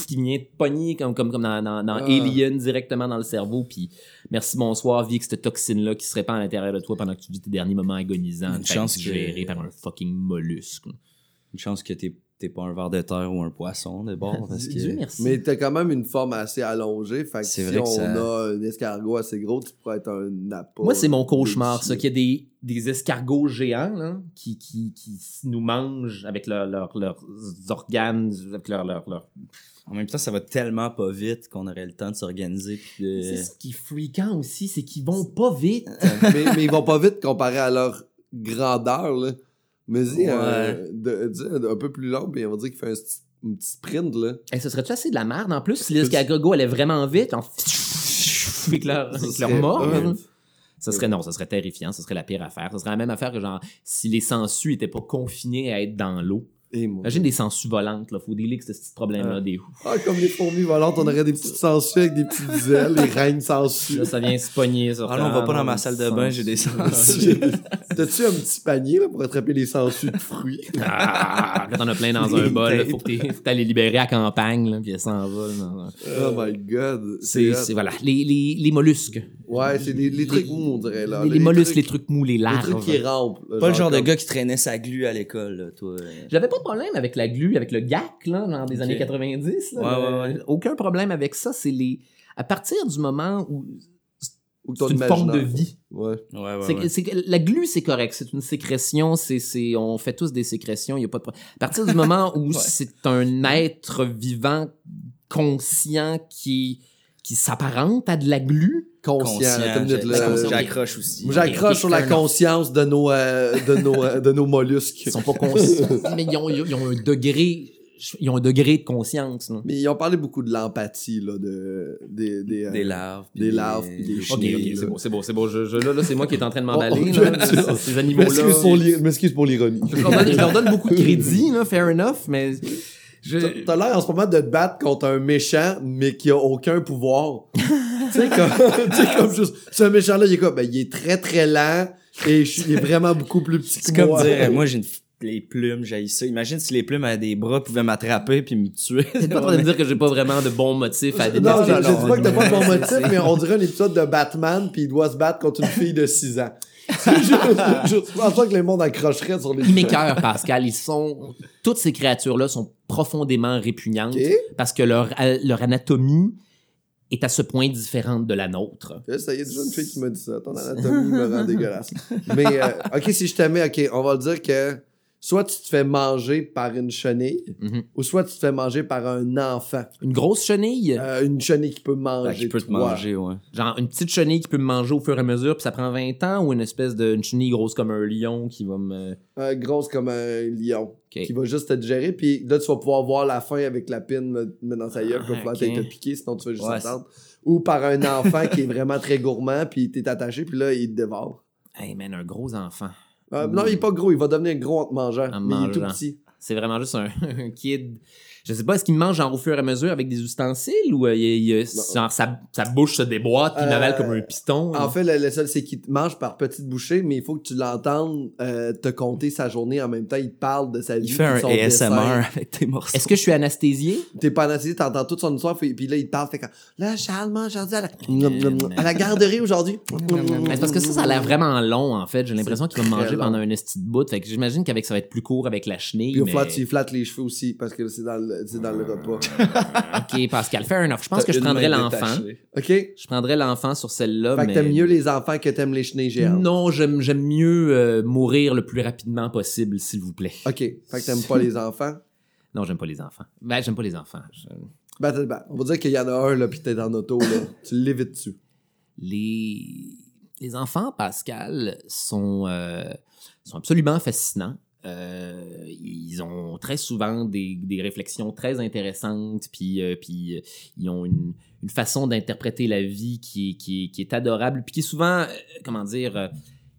qui vient te pogner comme, comme, comme dans, dans, dans Ah. Alien directement dans le cerveau. Puis merci, bonsoir, vie que cette toxine-là qui se répand à l'intérieur de toi pendant que tu vis tes derniers moments agonisants, Une chance que- par un fucking mollusque. Une chance que t'es t'es pas un ver de terre ou un poisson de bord [LAUGHS] parce Dieu que merci. Mais t'as quand même une forme assez allongée. Fait que C'est si vrai que on ça- a un escargot assez gros, tu pourrais être un nappe. Moi, c'est mon cauchemar, ça, qu'il y a des, des escargots géants là, qui, qui, qui nous mangent avec leur- leur- leurs organes, avec leur, leur, leur- en même temps ça va tellement pas vite qu'on aurait le temps de s'organiser de- C'est ce qui est fréquent aussi, c'est qu'ils vont pas vite. [LAUGHS] mais, mais ils vont pas vite comparé à leur grandeur. Là. Mais dis, Ouais. euh, de- un peu plus long, puis on va dire qu'il fait un, petit sprint. Là. Et ce serait-tu assez de la merde en plus si l'escargot allait vraiment vite, en avec leur, [LAUGHS] avec leur serait mort? là? Ça serait non, ça serait terrifiant, ça serait la pire affaire. Ça serait la même affaire que genre si les sangsues étaient pas confinés à être dans l'eau. Imagine des sangsues volantes, là. Faut dealer avec ce petit problème-là, Ah. des Ah, comme les fourmis volantes, on aurait des petites sangsues avec des petites ailes, les reines sangsues. Là, ça vient se pogner sur Ah non, on va pas dans ma salle de bain, j'ai des sangsues. T'as-tu un petit panier là, pour attraper les sangsues de fruits? Ah, quand t'en as plein dans un bol, là, faut que que t'ailles les libérer à campagne, là, puis elles s'en vont. là. Oh my god. C'est, voilà, les, les, les mollusques. Ouais, c'est les, les trucs mous, on dirait. Là. les, les mollusques, les trucs mous, les les larves. trucs qui rampent. Pas le genre de comme- gars qui traînait sa glu à l'école, là, toi. J'avais pas de problème avec la glu, avec le GAC, là, dans des Ok. années 90. là. Ouais, ouais, ouais. Aucun problème avec ça. C'est les. À partir du moment où. C'est une forme de vie. Ouais. La glu, c'est correct. C'est une sécrétion. C'est, c'est, on fait tous des sécrétions. Il y a pas de problème. À partir du moment où [LAUGHS] Ouais. c'est un être vivant, conscient, qui, qui s'apparente à de la glu, Conscient. Conscient, j'accroche aussi. J'accroche sur la conscience de nos, euh, de nos, euh, de nos mollusques. ils sont pas conscients. [LAUGHS] mais ils ont, ils ont un degré. Ils ont un degré de conscience. là. Mais ils ont parlé beaucoup de l'empathie, là, de, des, des, euh, Des larves. des larves, des Ok, chenilles, ok, là. c'est beau, c'est beau, c'est beau. Je, je- là, là, c'est moi qui est en train de Oh, m'emballer. oh, là. [LAUGHS] tu- Ces- Ces animaux-là. M'excuse pour l'i- m'excuse pour l'ironie. Je leur donne- je leur donne beaucoup de [LAUGHS] crédit, là, fair enough, mais je, T'as- T'as l'air en ce moment de te battre contre un méchant, mais qui a aucun pouvoir. Tu sais, comme, [LAUGHS] tu sais, comme juste, ce méchant-là, il est comme, ben, il est très très lent, et je suis- il est vraiment beaucoup plus petit que C'est comme moi. dire, moi, j'ai une les plumes, j'ai ça. Imagine si les plumes avaient des bras, pouvaient m'attraper puis me tuer. [LAUGHS] t'es pas en train de me dire que j'ai pas vraiment de bons motifs à Non, je, je dis pas que t'as pas de bon [LAUGHS] motif, C'est- mais on dirait un épisode de Batman, puis il doit se battre contre une fille de 6 ans. Je pense pas que le monde accrocherait sur les Ils m'écœurent, Pascal. Ils sont, toutes ces créatures-là sont profondément répugnantes parce que leur, euh, leur anatomie est à ce point différente de la nôtre. Là, Ça y est, déjà une fille qui m'a dit ça. Ton anatomie me rend [LAUGHS] dégueulasse. Mais, euh, ok, si je mets, ok, on va dire que soit tu te fais manger par une chenille, Mhm. ou soit tu te fais manger par un enfant. Une grosse chenille, Euh, une chenille qui peut manger. Ben, qui peut te toi. manger, ouais. genre une petite chenille qui peut me manger au fur et à mesure, puis ça prend 20 ans, ou une espèce de une chenille grosse comme un lion qui va me... Euh, grosse comme un lion. Qui va juste te digérer, puis là, tu vas pouvoir voir la fin avec la pine dans ta gueule, Ah, pouvoir t'être piqué, sinon tu vas juste Ouais, attendre. Ou par un enfant qui est vraiment très gourmand, puis t'es attaché, puis là, il te dévore. Hey man, un gros enfant. Euh, Non, il est pas gros, il va devenir gros en te mangeant, En mais il est tout mangeant. petit. C'est vraiment juste un, [LAUGHS] un kid. Je sais pas, est-ce qu'il mange genre au fur et à mesure avec des ustensiles ou euh, il, il- genre, sa, sa bouche se déboîte puis il Euh, avale comme un piston? En fait, le, le seul, c'est qu'il te mange par petites bouchées, mais il faut que tu l'entendes euh, te compter sa journée en même temps. Il te parle de sa vie. Il fait un son ASMR dessin. [LAUGHS] avec tes morceaux. Est-ce que je suis anesthésié? T'es pas anesthésié, t'entends toute son histoire, puis puis là, il te parle, fait comme, là, Charles mange aujourd'hui à la, à la garderie aujourd'hui. Mais parce que ça, ça a l'air vraiment long, en fait. J'ai l'impression qu'il va manger long. pendant un esti de bout. Fait que j'imagine qu'avec ça va être plus court avec la chenille. Puis au flat, tu flattes les cheveux aussi, parce que c'est dans le, c'est dans le repas. [LAUGHS] Ok, Pascal, fair enough. Je pense que je prendrais l'enfant. OK? Je prendrais l'enfant sur celle-là. Fait que mais... t'aimes mieux les enfants que t'aimes les chenilles géantes. Non, j'aime j'aime mieux euh, mourir le plus rapidement possible, s'il vous plaît. OK. Fait que t'aimes pas les enfants? [LAUGHS] Non, j'aime pas les enfants. Ben, j'aime pas les enfants. Je- Ben, ben, on va dire qu'il y en a un, là, pis t'es en auto, là. [LAUGHS] tu l'évites dessus. les, les enfants, Pascal, sont, euh, sont absolument fascinants. Euh, ils ont très souvent des, des réflexions très intéressantes, puis, euh, puis euh, ils ont une, une façon d'interpréter la vie qui est, qui est, qui est adorable, puis qui est souvent, comment dire,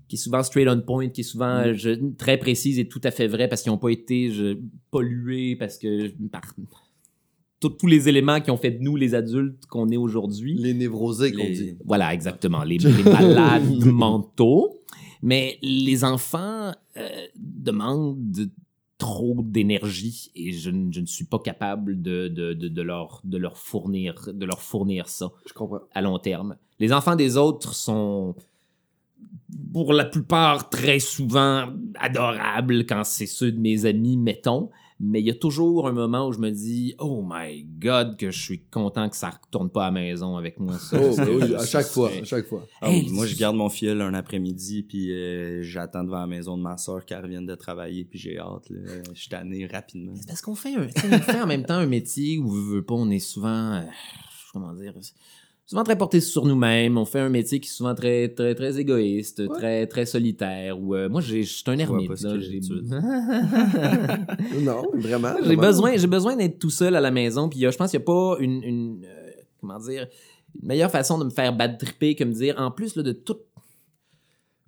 qui est souvent straight on point, qui est souvent je- très précise et tout à fait vrai parce qu'ils n'ont pas été je, pollués, parce que par tous- les éléments qui ont fait de nous les adultes qu'on est aujourd'hui. Les névrosés qu'on dit. Voilà, exactement. Les, [LAUGHS] les malades mentaux. Mais les enfants euh, demandent trop d'énergie et je, ne- je ne suis pas capable de, de, de, de leur, de, leur fournir, de leur fournir ça Je comprends. à long terme. Les enfants des autres sont pour la plupart très souvent adorables quand c'est ceux de mes amis, mettons. Mais il y a toujours un moment où je me dis, oh my god, que je suis content que ça retourne pas à la maison avec moi. Ça. Oh, [LAUGHS] oui, à chaque fois, à chaque fois. Ah, Hey, moi, je garde mon filleul un après-midi, puis euh, j'attends devant la maison de ma soeur qu'elle revienne de travailler, puis j'ai hâte. là. Je suis tanné rapidement. C'est parce qu'on fait, un, tu sais, on fait en même temps un métier où, veut, veut pas, on est souvent, euh, comment dire, souvent très porté sur nous-mêmes. On fait un métier qui est souvent très, très, très égoïste, Ouais. très, très solitaire. Euh, moi, j'ai- je suis un ermite. là, Non, vraiment. j'ai besoin, j'ai besoin d'être tout seul à la maison. Puis je pense qu'il n'y a pas une, une, euh, comment dire, une meilleure façon de me faire bad tripper que me dire, en plus là, de tout.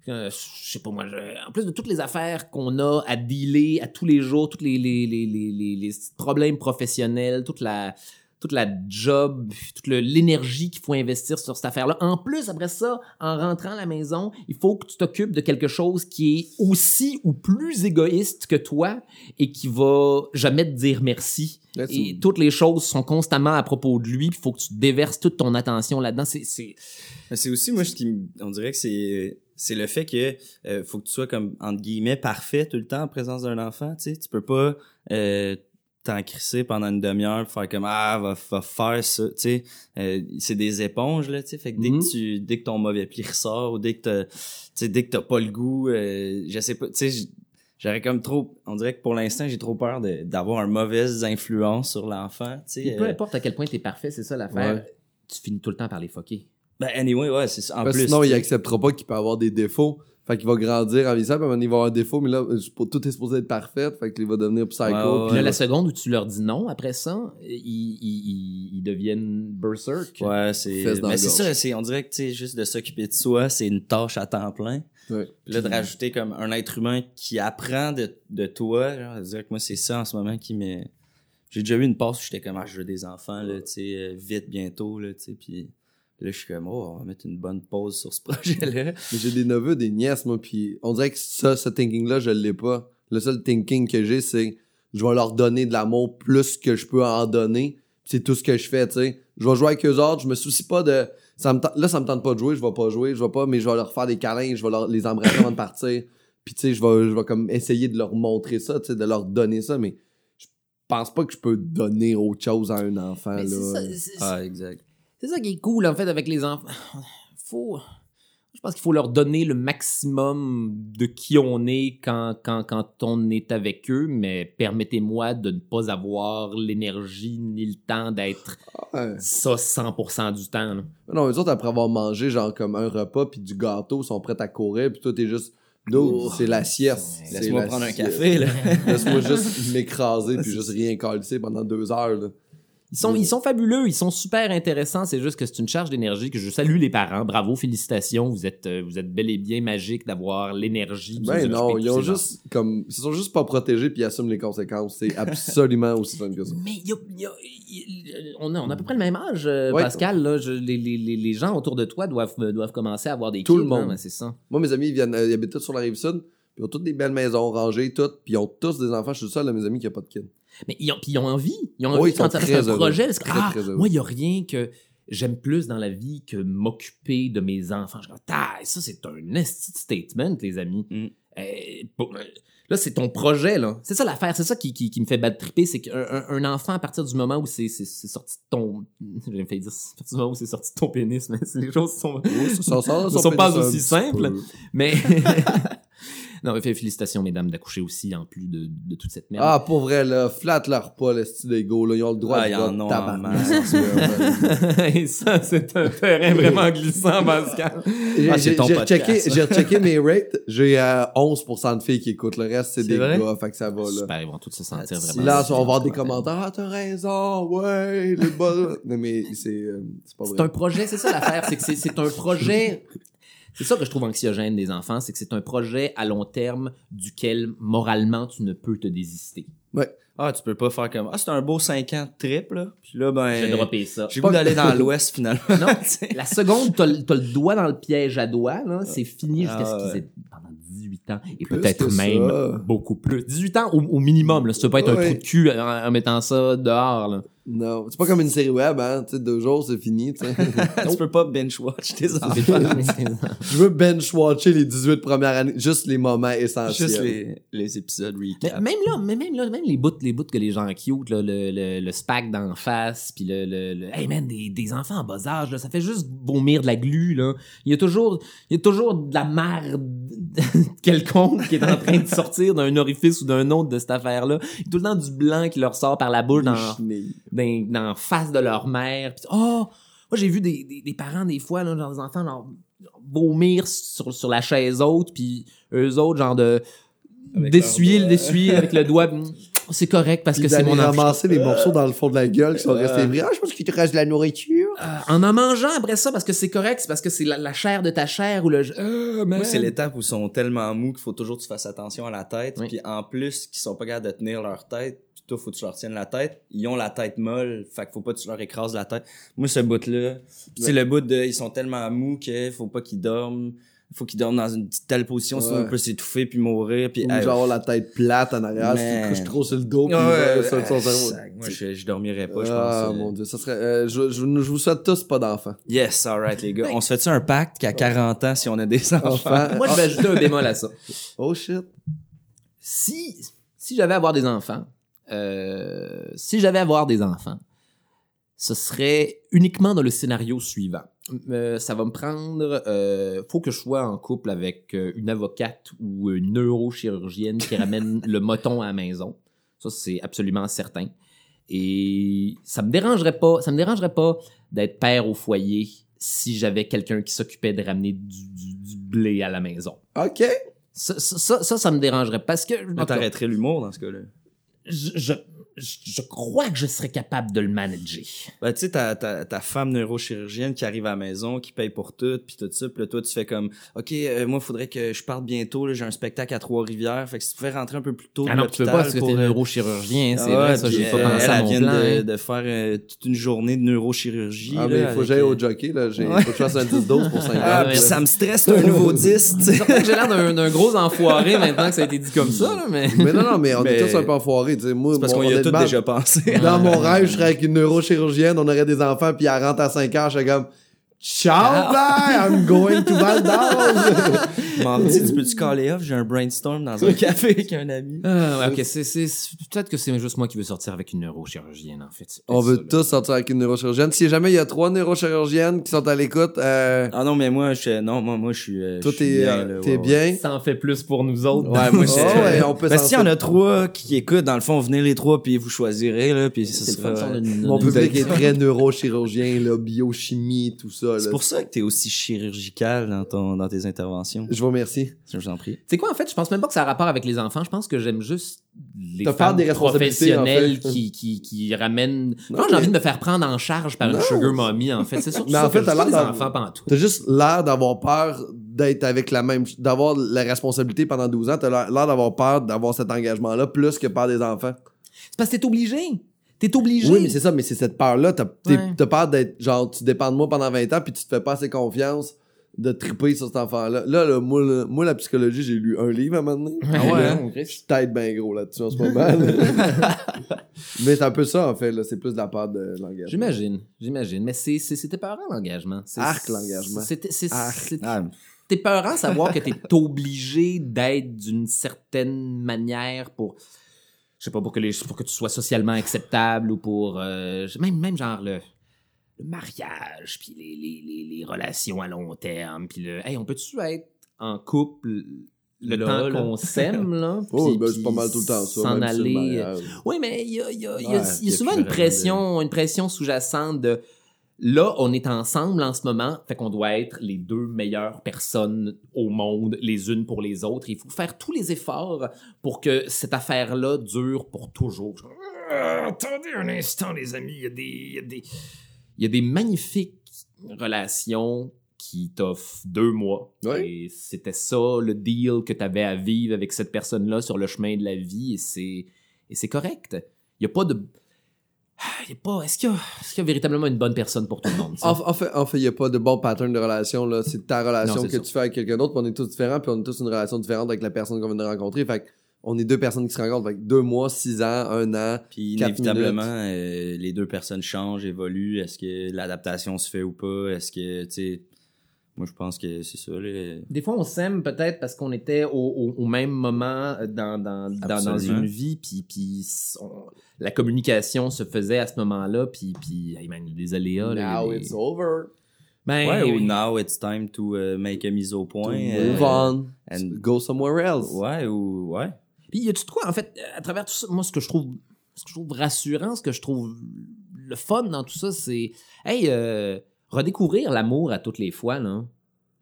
euh, je sais pas moi, je- en plus de toutes les affaires qu'on a à dealer à tous les jours, tous les, les, les, les, les, les problèmes professionnels, toute la, toute la job, toute l'énergie qu'il faut investir sur cette affaire-là. En plus, après ça, en rentrant à la maison, il faut que tu t'occupes de quelque chose qui est aussi ou plus égoïste que toi et qui va jamais te dire merci. Et toutes les choses sont constamment à propos de lui, il faut que tu déverses toute ton attention là-dedans. C'est, c'est... Aussi, moi, ce qui me- on dirait que c'est c'est le fait que euh, faut que tu sois comme entre guillemets parfait tout le temps en présence d'un enfant, tu sais, tu peux pas euh, t'en crisser pendant une demi-heure pour faire comme ah va, va faire ça, tu sais, Euh, c'est des éponges là, tu sais, fait que dès Mhm. que tu dès que ton mauvais pli ressort ou dès que tu sais dès que t'as pas le goût, euh, je sais pas, tu sais, j'aurais comme trop, on dirait que pour l'instant j'ai trop peur de- d'avoir une mauvaise influence sur l'enfant, tu sais. Peu euh, importe à quel point t'es parfait, c'est ça l'affaire. Ouais. Tu finis tout le temps par les foquer. ben anyway, ouais, c'est ça. En Parce plus, sinon, il acceptera pas qu'il peut avoir des défauts. Fait qu'il va grandir en vieillissant, puis à un moment il va avoir un défaut, mais là, tout est supposé être parfait, fait qu'il va devenir psycho. Ouais, ouais, puis là, la seconde où tu leur dis non, après ça, ils, ils, deviennent berserk. Ouais, c'est. Mais c'est ça, c'est, on dirait que, tu sais, juste de s'occuper de soi, c'est une tâche à temps plein. Ouais. Puis là, de rajouter comme un être humain qui apprend de, de toi, genre, je dirais que moi, c'est ça en ce moment qui me. J'ai déjà eu une passe où j'étais comme, ah, je veux des enfants, là, tu sais, euh, vite, bientôt, là, tu sais, puis là, je suis comme, oh, on va mettre une bonne pause sur ce [LAUGHS] projet-là. Mais j'ai des neveux, des nièces, moi, puis on dirait que ça, ce thinking-là, je l'ai pas. Le seul thinking que j'ai, c'est je vais leur donner de l'amour plus que je peux en donner. C'est tout ce que je fais, tu sais. Je vais jouer avec eux autres, je me soucie pas de... Ça me tente- Là, ça me tente pas de jouer, je vais pas jouer, je vais pas, mais je vais leur faire des câlins, je vais leur... les embrasser avant de partir. Puis tu sais, je vais, je vais comme essayer de leur montrer ça, tu sais, de leur donner ça, mais je pense pas que je peux donner autre chose à un enfant, Mais là. ça, c'est- Ah, exact. C'est ça qui est cool, en fait, avec les enfants. [SIGHS] Faut... Je pense qu'il faut leur donner le maximum de qui on est quand, quand, quand on est avec eux, mais permettez-moi de ne pas avoir l'énergie ni le temps d'être Ouais. ça 100% du temps. là. Non, les autres, après avoir mangé, genre, comme un repas puis du gâteau, sont prêts à courir, puis toi, t'es juste... Oh. c'est la sieste. Laisse-moi la prendre un café, là. Laisse-moi juste [LAUGHS] m'écraser puis juste rien calisser pendant deux heures, là. Ils sont, ils sont fabuleux, ils sont super intéressants. C'est juste que c'est une charge d'énergie que je salue les parents. Bravo, félicitations. Vous êtes, euh, vous êtes bel et bien magique d'avoir l'énergie. Ben non, ils ont juste, comme, ils sont juste pas protégés puis ils assument les conséquences. C'est absolument aussi simple que ça. Mais y a- y a- on, a, on a à peu près le même âge, euh, Ouais. Pascal. Là, Je- les, les, les, gens autour de toi doivent, euh, doivent commencer à avoir des Tout kids, le monde. hein, c'est ça. Moi, mes amis, ils viennent, ils habitent tous sur la rive sud, ils ont toutes des belles maisons rangées, toutes, puis ils ont tous des enfants. Je suis le seul de mes amis qui a pas de kids. Mais ils ont, puis ils ont envie. Ils ont Oui, envie sont quand ça fait un projet. parce que, ah, moi, il n'y a rien que j'aime plus dans la vie que m'occuper de mes enfants. Je dis, Ah, ça, c'est un esti statement, les amis. Mm. Euh, là, c'est ton projet, là. C'est ça l'affaire. C'est ça qui, qui, qui me fait bad tripper. C'est qu'un un, enfant, à partir du moment où c'est sorti de ton. [LAUGHS] J'ai failli dire, à partir du moment où c'est sorti de ton pénis, [LAUGHS] mais les choses sont. Ça, ça, [LAUGHS] Ne sont pas aussi simples. Mais. Non, mais félicitations, mesdames, d'accoucher aussi, en plus de, de toute cette merde. Ah, pour vrai, là, flatte leur pas, le style d'ego, là. Ils ont le droit Ah, de ils en tabarnak. [LAUGHS] Et ça, c'est un terrain [LAUGHS] vraiment glissant, Pascal. J'ai Ah, c'est j'ai- rechecké, j'ai rechecké mes rates. J'ai euh, 11% de filles qui écoutent. Le reste, c'est C'est des vrai? gars. Fait que ça va, là. Super, ils vont tous se sentir Ah, vraiment. Là, on va avoir des commentaires. Ah, t'as raison, ouais, les bas. non, mais c'est euh, c'est pas C'est vrai. un projet, c'est ça l'affaire, c'est que c'est- c'est un projet. C'est ça que je trouve anxiogène des enfants, c'est que c'est un projet à long terme duquel moralement tu ne peux te désister. Ah, tu peux pas faire comme, ah, c'est un beau 5 ans de trip, là. Puis là, ben. J'ai droppé ça. J'ai goût d'aller dans l'Ouest, finalement. Non, [LAUGHS] Tu sais. la seconde, t'as le t'as le doigt dans le piège à doigt, là, c'est fini jusqu'à Ah, ce qu'ils ouais. aient pendant 18 ans et peut-être même ça. beaucoup plus. 18 ans au, au minimum, là, veux pas être un Ouais. trou de cul en, en mettant ça dehors. Là. Non, c'est pas comme une série web, hein. Tu sais, deux jours, c'est fini, tu sais. [LAUGHS] tu peux pas binge-watch tes enfants. Je veux bench-watcher les 18 premières années, juste les moments essentiels. Juste les, les épisodes Mais recap. même là, mais même là, même les bouts, les bouts que les gens cute, là, le, le, le spack d'en face, puis le, le, le- hey man, des, des enfants en bas âge, là, ça fait juste vomir de la glu, là. Il y a toujours, il y a toujours de la merde [LAUGHS] quelconque qui est en train de sortir d'un orifice ou d'un autre de cette affaire-là. Tout le temps du blanc qui leur sort par la bouche dans, face de leur mère. Puis, oh! Moi, j'ai vu des, des, des parents, des fois, là, genre des enfants, genre, vomir sur, sur la chaise haute, puis eux autres, genre de d'essuyer, leur d'essuyer avec le doigt. [LAUGHS] C'est correct parce que c'est mon ramasser les morceaux dans le fond de la gueule qui sont Euh. restés vrais. Ah, je pense qu'il te reste de la nourriture. Euh, en en mangeant après ça, parce que c'est correct, c'est parce que c'est la, la chair de ta chair ou le... Euh, man. Moi, c'est l'étape où ils sont tellement mous qu'il faut toujours que tu fasses attention à la tête. Oui. Puis en plus, qu'ils sont pas capables de tenir leur tête, puis toi, faut que tu leur tiennes la tête. Ils ont la tête molle, fait qu'il faut pas que tu leur écrases la tête. Moi, ce bout-là, c'est le bout de, ils sont tellement mous qu'il faut pas qu'ils dorment. Faut qu'ils dorment dans une petite telle position, sinon Ouais. on peut s'étouffer puis mourir. Puis, Ou hey, genre la tête plate en arrière, si tu te couches trop sur le dos, puis Ouais, euh, son cerveau. sac. Moi, je, je dormirais pas, je Ah, pense. mon dieu, ça serait. euh, je, je, je vous souhaite tous pas d'enfants. Yes, alright, les gars. On se fait-tu un pacte qu'à 40 ans, si on a des enfants? Enfants? [LAUGHS] Moi, je vais ajouter un bémol à ça. Oh shit. Si, si j'avais à avoir des enfants, euh, si j'avais à avoir des enfants, ce serait uniquement dans le scénario suivant. Euh, ça va me prendre. Euh, faut que je sois en couple avec euh, une avocate ou une neurochirurgienne qui ramène [LAUGHS] le moton à la maison. Ça, c'est absolument certain. Et ça me dérangerait pas. Ça me dérangerait pas d'être père au foyer si j'avais quelqu'un qui s'occupait de ramener du, du- du blé à la maison. Ok. Ça, ça, ça, ça, ça me dérangerait parce que. On t'arrêterait l'humour dans ce cas-là. je, je, je crois que je serais capable de le manager. Ben, tu sais, ta, ta, ta femme neurochirurgienne qui arrive à la maison, qui paye pour tout, puis tout ça, puis là, toi, tu fais comme, OK, euh, moi, faudrait que je parte bientôt, là, j'ai un spectacle à Trois-Rivières, fait que si tu pouvais rentrer un peu plus tôt Ah non, tu peux l'hôpital pas parce que t'es euh, neurochirurgien, c'est ah vrai, ça, j'ai pas euh, pensé elle, à mon vient plan. de, hein. de faire euh, toute une journée de neurochirurgie. Ah, là, mais il faut que j'aille au jockey, là. J'ai, Ouais. faut que je fasse un 10-12 pour 5 Ah, Ah, puis ça me stresse, un nouveau 10, tu sais. C'est vrai que j'ai l'air d'un, d'un gros enfoiré maintenant que ça a été dit comme ça, là, mais... Mais non, non, mais on est tous un peu enfoirés. Tu sais, moi, Tout honnêtement, déjà pensé. Dans mon [LAUGHS] rêve, je serais avec une neurochirurgienne, on aurait des enfants, puis elle rentre à 5 heures, je serais comme Ciao, bye, I'm going to Val d'Or. [LAUGHS] Mardi, tu peux-tu caller off? J'ai un brainstorm dans un [LAUGHS] café avec un ami. Ah, ouais, ok, c'est, c'est, c'est- peut-être que c'est juste moi qui veux sortir avec une neurochirurgienne, en fait. On veut tous sortir avec une neurochirurgienne. Si jamais il y a trois neurochirurgiennes qui sont à l'écoute, euh, Ah non, mais moi, je, non, moi, moi, je suis, euh, toi, suis t'es, bien, euh, ouais, bien? Ça en fait plus pour nous autres. Ouais, moi, Oh, ouais, on peut Ben, s'il y en a trois qui écoutent, dans le fond, venez les trois, puis vous choisirez, là, puis ce sera. une- Mon public est très neurochirurgien, là, biochimie, tout ça. C'est pour ça que t'es aussi chirurgical dans ton, dans tes interventions. Je vous remercie. Je vous en prie. Tu sais quoi, en fait, je pense même pas que ça a rapport avec les enfants. Je pense que j'aime juste les Te faire femmes des responsabilités, professionnelles en fait. qui, qui, qui ramènent... Non, Non, j'ai mais- envie de me faire prendre en charge par Non. une sugar mommy, en fait. C'est surtout Mais ça en fait, que t'as l'air enfants. T'as juste l'air d'avoir peur d'être avec la même, d'avoir la responsabilité pendant 12 ans. T'as l'air d'avoir peur d'avoir cet engagement-là plus que par des enfants. C'est parce que t'es obligé. T'es obligé. Oui, mais c'est ça, mais c'est cette peur-là. T'as Ouais. t'as peur d'être, genre, tu dépends de moi pendant 20 ans puis tu te fais pas assez confiance de triper sur cet enfant-là. Là, là, moi, là, moi, la psychologie, j'ai lu un livre à un moment donné. Ah ouais, hein, Je suis tête bien gros là-dessus en ce moment. [LAUGHS] mais c'est un peu ça, en fait. là. C'est plus de la peur de l'engagement. J'imagine, j'imagine. Mais c'est, c'est, c'était peurant, l'engagement. Arc, l'engagement. C'était, c'est, Arc. c'est- Ah, T'es peurant de savoir que t'es obligé d'être d'une certaine manière pour, je sais pas, pour que, les, pour que tu sois socialement acceptable ou pour, euh, même, même genre le, le mariage, puis les, les, les, les relations à long terme, puis le, hey, on peut-tu être en couple le Là, temps qu'on s'aime, [LAUGHS] là? Oh, puis- ben, c'est pas mal tout le temps ça. S'en si aller. euh. Oui, mais il y a, il y a- il y a- Ouais, y a souvent une pression, une pression sous-jacente de là, on est ensemble en ce moment, fait qu'on doit être les deux meilleures personnes au monde, les unes pour les autres. Il faut faire tous les efforts pour que cette affaire-là dure pour toujours. Euh, attendez un instant, les amis, il y a des. Il y a des, il y a des magnifiques relations qui t'offrent deux mois. Ouais. Et c'était ça le deal que tu avais à vivre avec cette personne-là sur le chemin de la vie et c'est et c'est correct. Il y a pas de il y a pas est-ce qu'il y, a- est-ce qu'il y a véritablement une bonne personne pour tout le monde ça? En, en fait, en fait, il n'y a pas de bon pattern de relation. là. C'est ta relation Non, que ça. tu fais avec quelqu'un d'autre, puis on est tous différents, puis on a tous une relation différente avec la personne qu'on vient de rencontrer. Fait on est deux personnes qui se rencontrent. Fait que deux mois, six ans, un an. Puis inévitablement, euh, les deux personnes changent, évoluent. Est-ce que l'adaptation se fait ou pas? Est-ce que, tu sais, moi je pense que c'est ça. Des fois, on s'aime peut-être parce qu'on était au, au- au même moment dans, dans, dans, une vie, puis, puis on- la communication se faisait à ce moment-là, puis, puis hey man, il y a des aléas. là, Now des- it's over. Ben, Ouais, ou now it's time to uh, make a mise au point. Move euh, on. and- Go somewhere else. Ouais, ou, ouais. Puis y a-tu de quoi, en fait, à travers tout ça, moi, ce que je trouve, ce que je trouve rassurant, ce que je trouve le fun dans tout ça, c'est, hey, euh, redécouvrir l'amour à toutes les fois, là.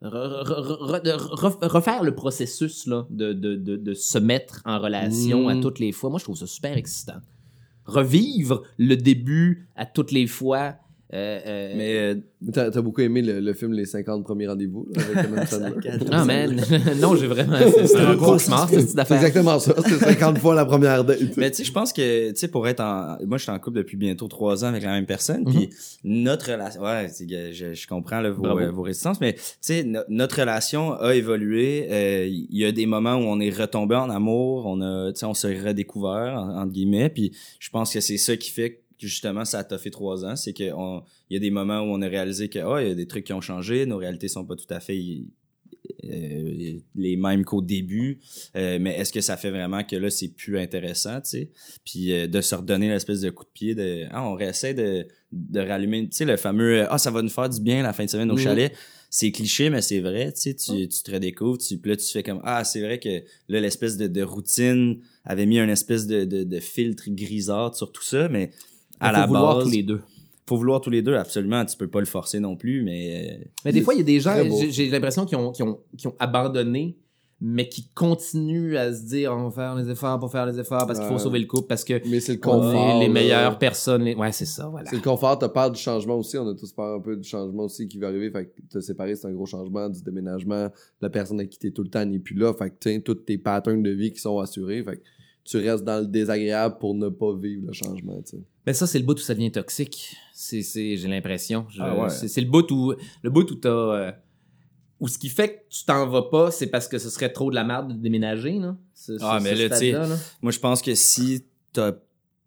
Re- re- re- refaire le processus là, de, de, de, de se mettre en relation Mm. à toutes les fois. Moi, je trouve ça super excitant. Revivre le début à toutes les fois. Euh, euh, Mais euh, T'as t'as beaucoup aimé le, le film Les 50 premiers rendez-vous là, avec. [LAUGHS] Non, man. [LAUGHS] [LAUGHS] non, j'ai vraiment. C'était un cauchemar, cette petite C'est exactement ça. C'est 50 fois la première date. Mais tu sais, je pense que, tu sais, pour être en... Moi, je suis en couple depuis bientôt trois ans avec la même personne, Mhm. puis notre relation... Ouais, c'est que je, je comprends là, vos, euh, vos résistances, mais tu sais, no- notre relation a évolué. Euh, Il y a des moments où on est retombé en amour, on a, tu sais, on s'est redécouvert, en- entre guillemets, puis je pense que c'est ça qui fait que justement ça a fait trois ans, c'est que on- il y a des moments où on a réalisé que ah, il y a des trucs qui ont changé, nos réalités sont pas tout à fait euh, les mêmes qu'au début, Euh, mais est-ce que ça fait vraiment que là c'est plus intéressant, tu sais, puis euh, de se redonner l'espèce de coup de pied de ah on réessaie de de rallumer, tu sais le fameux ah ça va nous faire du bien la fin de semaine au Mhm. chalet, c'est cliché mais c'est vrai, tu sais tu, tu te redécouvres, tu puis là tu fais comme ah c'est vrai que là l'espèce de, de routine avait mis un espèce de, de, de filtre grisâtre sur tout ça, mais à Il faut la vouloir base tous les deux. faut vouloir tous les deux absolument, tu peux pas le forcer non plus, mais euh, Mais des fois, il y a des gens, j'ai- l'impression qu'ils ont, ont, ont abandonné, mais qui continuent à se dire on va faire les efforts pour faire les efforts parce qu'il faut sauver le couple, parce que Mais c'est le on confort. est les meilleures personnes. les- Ouais, c'est ça, voilà. C'est le confort, t'as peur du changement aussi. On a tous peur un peu du changement aussi qui va arriver. Fait que te séparer, c'est un gros changement, du déménagement. La personne avec qui t'es tout le temps n'est plus là. Fait que tiens, tous tes patterns de vie qui sont assurés. Fait que tu restes dans le désagréable pour ne pas vivre le changement, tu sais. Mais ça, c'est le bout où ça devient toxique. C'est, c'est, j'ai l'impression. Je- Ah ouais. c'est, c'est le bout où, le bout où t'as, euh, où ce qui fait que tu t'en vas pas, c'est parce que ce serait trop de la merde de déménager, là. Ce- Ah, ce- mais ce là, tu sais. Moi, je pense que si t'as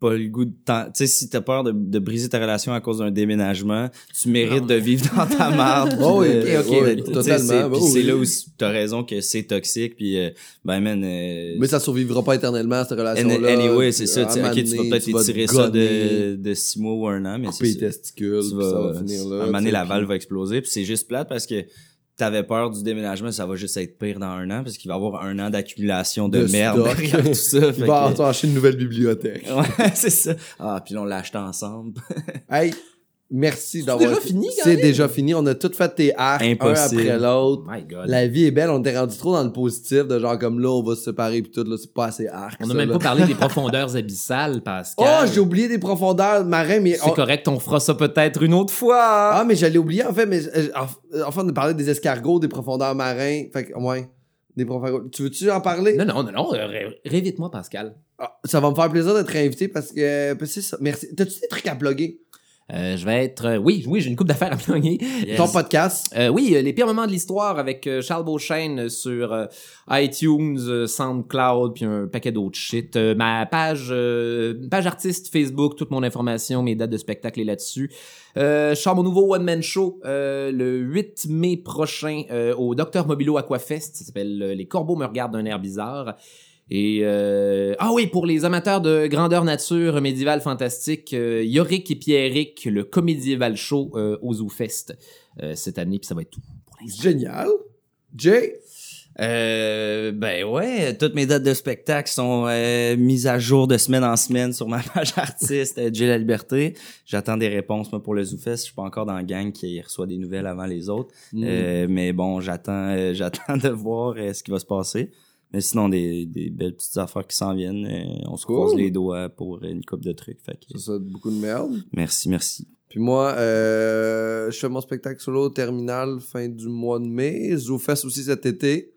pas le goût de tu sais, si t'as peur de, de briser ta relation à cause d'un déménagement, tu mérites de vivre dans ta [LAUGHS] marde. Oh oui, Euh, ok, ok, totalement, c'est- Puis oui. c'est là où t'as raison que c'est toxique, puis euh, ben man, euh, Mais ça survivra pas éternellement, cette relation-là. anyway, c'est ça. À tu sais, un ok, tu vas peut-être vas étirer ça de, de six mois ou un an, mais couper c'est les testicules, Tu puis ça va vas, finir là. à un moment donné, la valve va exploser, puis c'est juste plate parce que t'avais peur du déménagement, ça va juste être pire dans un an, parce qu'il va y avoir un an d'accumulation de, De merde stock. [LAUGHS] derrière tout ça. Il fait va que- acheter une nouvelle bibliothèque. Ouais, [LAUGHS] c'est ça. Ah, puis là, on l'a acheté ensemble. [LAUGHS] Hey, merci d'avoir. déjà fini, C'est déjà fini. On a tout fait tes arcs, un Impossible. après l'autre. My God. La vie est belle, on t'est rendu trop dans le positif, de genre comme là, on va se séparer pis tout, là, c'est pas assez arc. On n'a même là. pas parlé des profondeurs abyssales, Pascal. Oh, j'ai oublié des profondeurs marins, mais. C'est on- correct, on fera ça peut-être une autre fois. Ah, mais j'allais oublier, en fait, mais. euh, en- Enfin, on a parlé des escargots, des profondeurs marins. Fait que, ouais. Des profondeurs. Tu veux-tu en parler? Non, non, non, non. euh, ré- Révite-moi, Pascal. Ah, ça va me faire plaisir d'être invité parce que. c'est ça. Merci. T'as-tu des trucs à plugger? Euh, je vais être. euh, oui, oui, j'ai une coupe d'affaires à plugger. Ton podcast? Euh, oui, euh, les pires moments de l'histoire avec euh, Charles Beauchesne sur iTunes, SoundCloud, puis un paquet d'autres shit. Euh, ma page, euh, page artiste Facebook, toute mon information, mes dates de spectacle est là-dessus. Euh, je sors mon nouveau one man show euh, le 8 mai prochain euh, au Docteur Mobilo Aquafest. Ça s'appelle Les Corbeaux me regardent d'un air bizarre. Et euh, ah oui, pour les amateurs de grandeur nature médiévale fantastique, euh, Yorick et Pierrick, le Comédieval Show euh, au ZooFest euh, cette année, puis ça va être tout pour les Génial. Jay? Euh, ben ouais, toutes mes dates de spectacle sont euh, mises à jour de semaine en semaine sur ma [LAUGHS] page artiste J'ai la liberté. J'attends des réponses moi pour le ZooFest. Je suis pas encore dans la gang qui reçoit des nouvelles avant les autres. Mm. Euh, mais bon, j'attends euh, [LAUGHS] j'attends de voir euh, ce qui va se passer. Mais sinon, des, des belles petites affaires qui s'en viennent. Euh, on se Cool. croise les doigts pour une coupe de trucs. Fait que, Ça, ça beaucoup de merde. merci, merci. Puis moi, euh, je fais mon spectacle solo au terminal fin du mois de mai. ZooFest aussi cet été.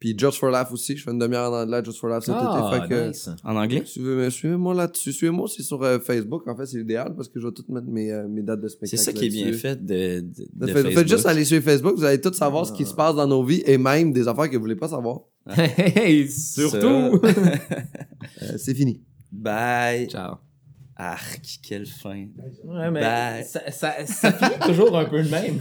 Puis Just for Laugh aussi. Je fais une demi-heure en anglais Just for Laugh cet Ah, été. Fait que nice. En anglais? suivez- suivez-moi là-dessus. Suivez-moi aussi sur euh, Facebook. En fait, c'est idéal parce que je vais tout mettre mes, euh, mes dates de C'est spectacle. ça qui est bien fait de, de, de Faites, faites Facebook. juste aller sur Facebook, vous allez tout savoir ce qui se passe dans nos vies et même des affaires que vous voulez pas savoir. Hey, surtout! [LAUGHS] Euh, c'est fini. Bye. Ciao. Arc, quelle fin. Ouais, mais Bye. ça, ça, ça finit toujours un peu le même.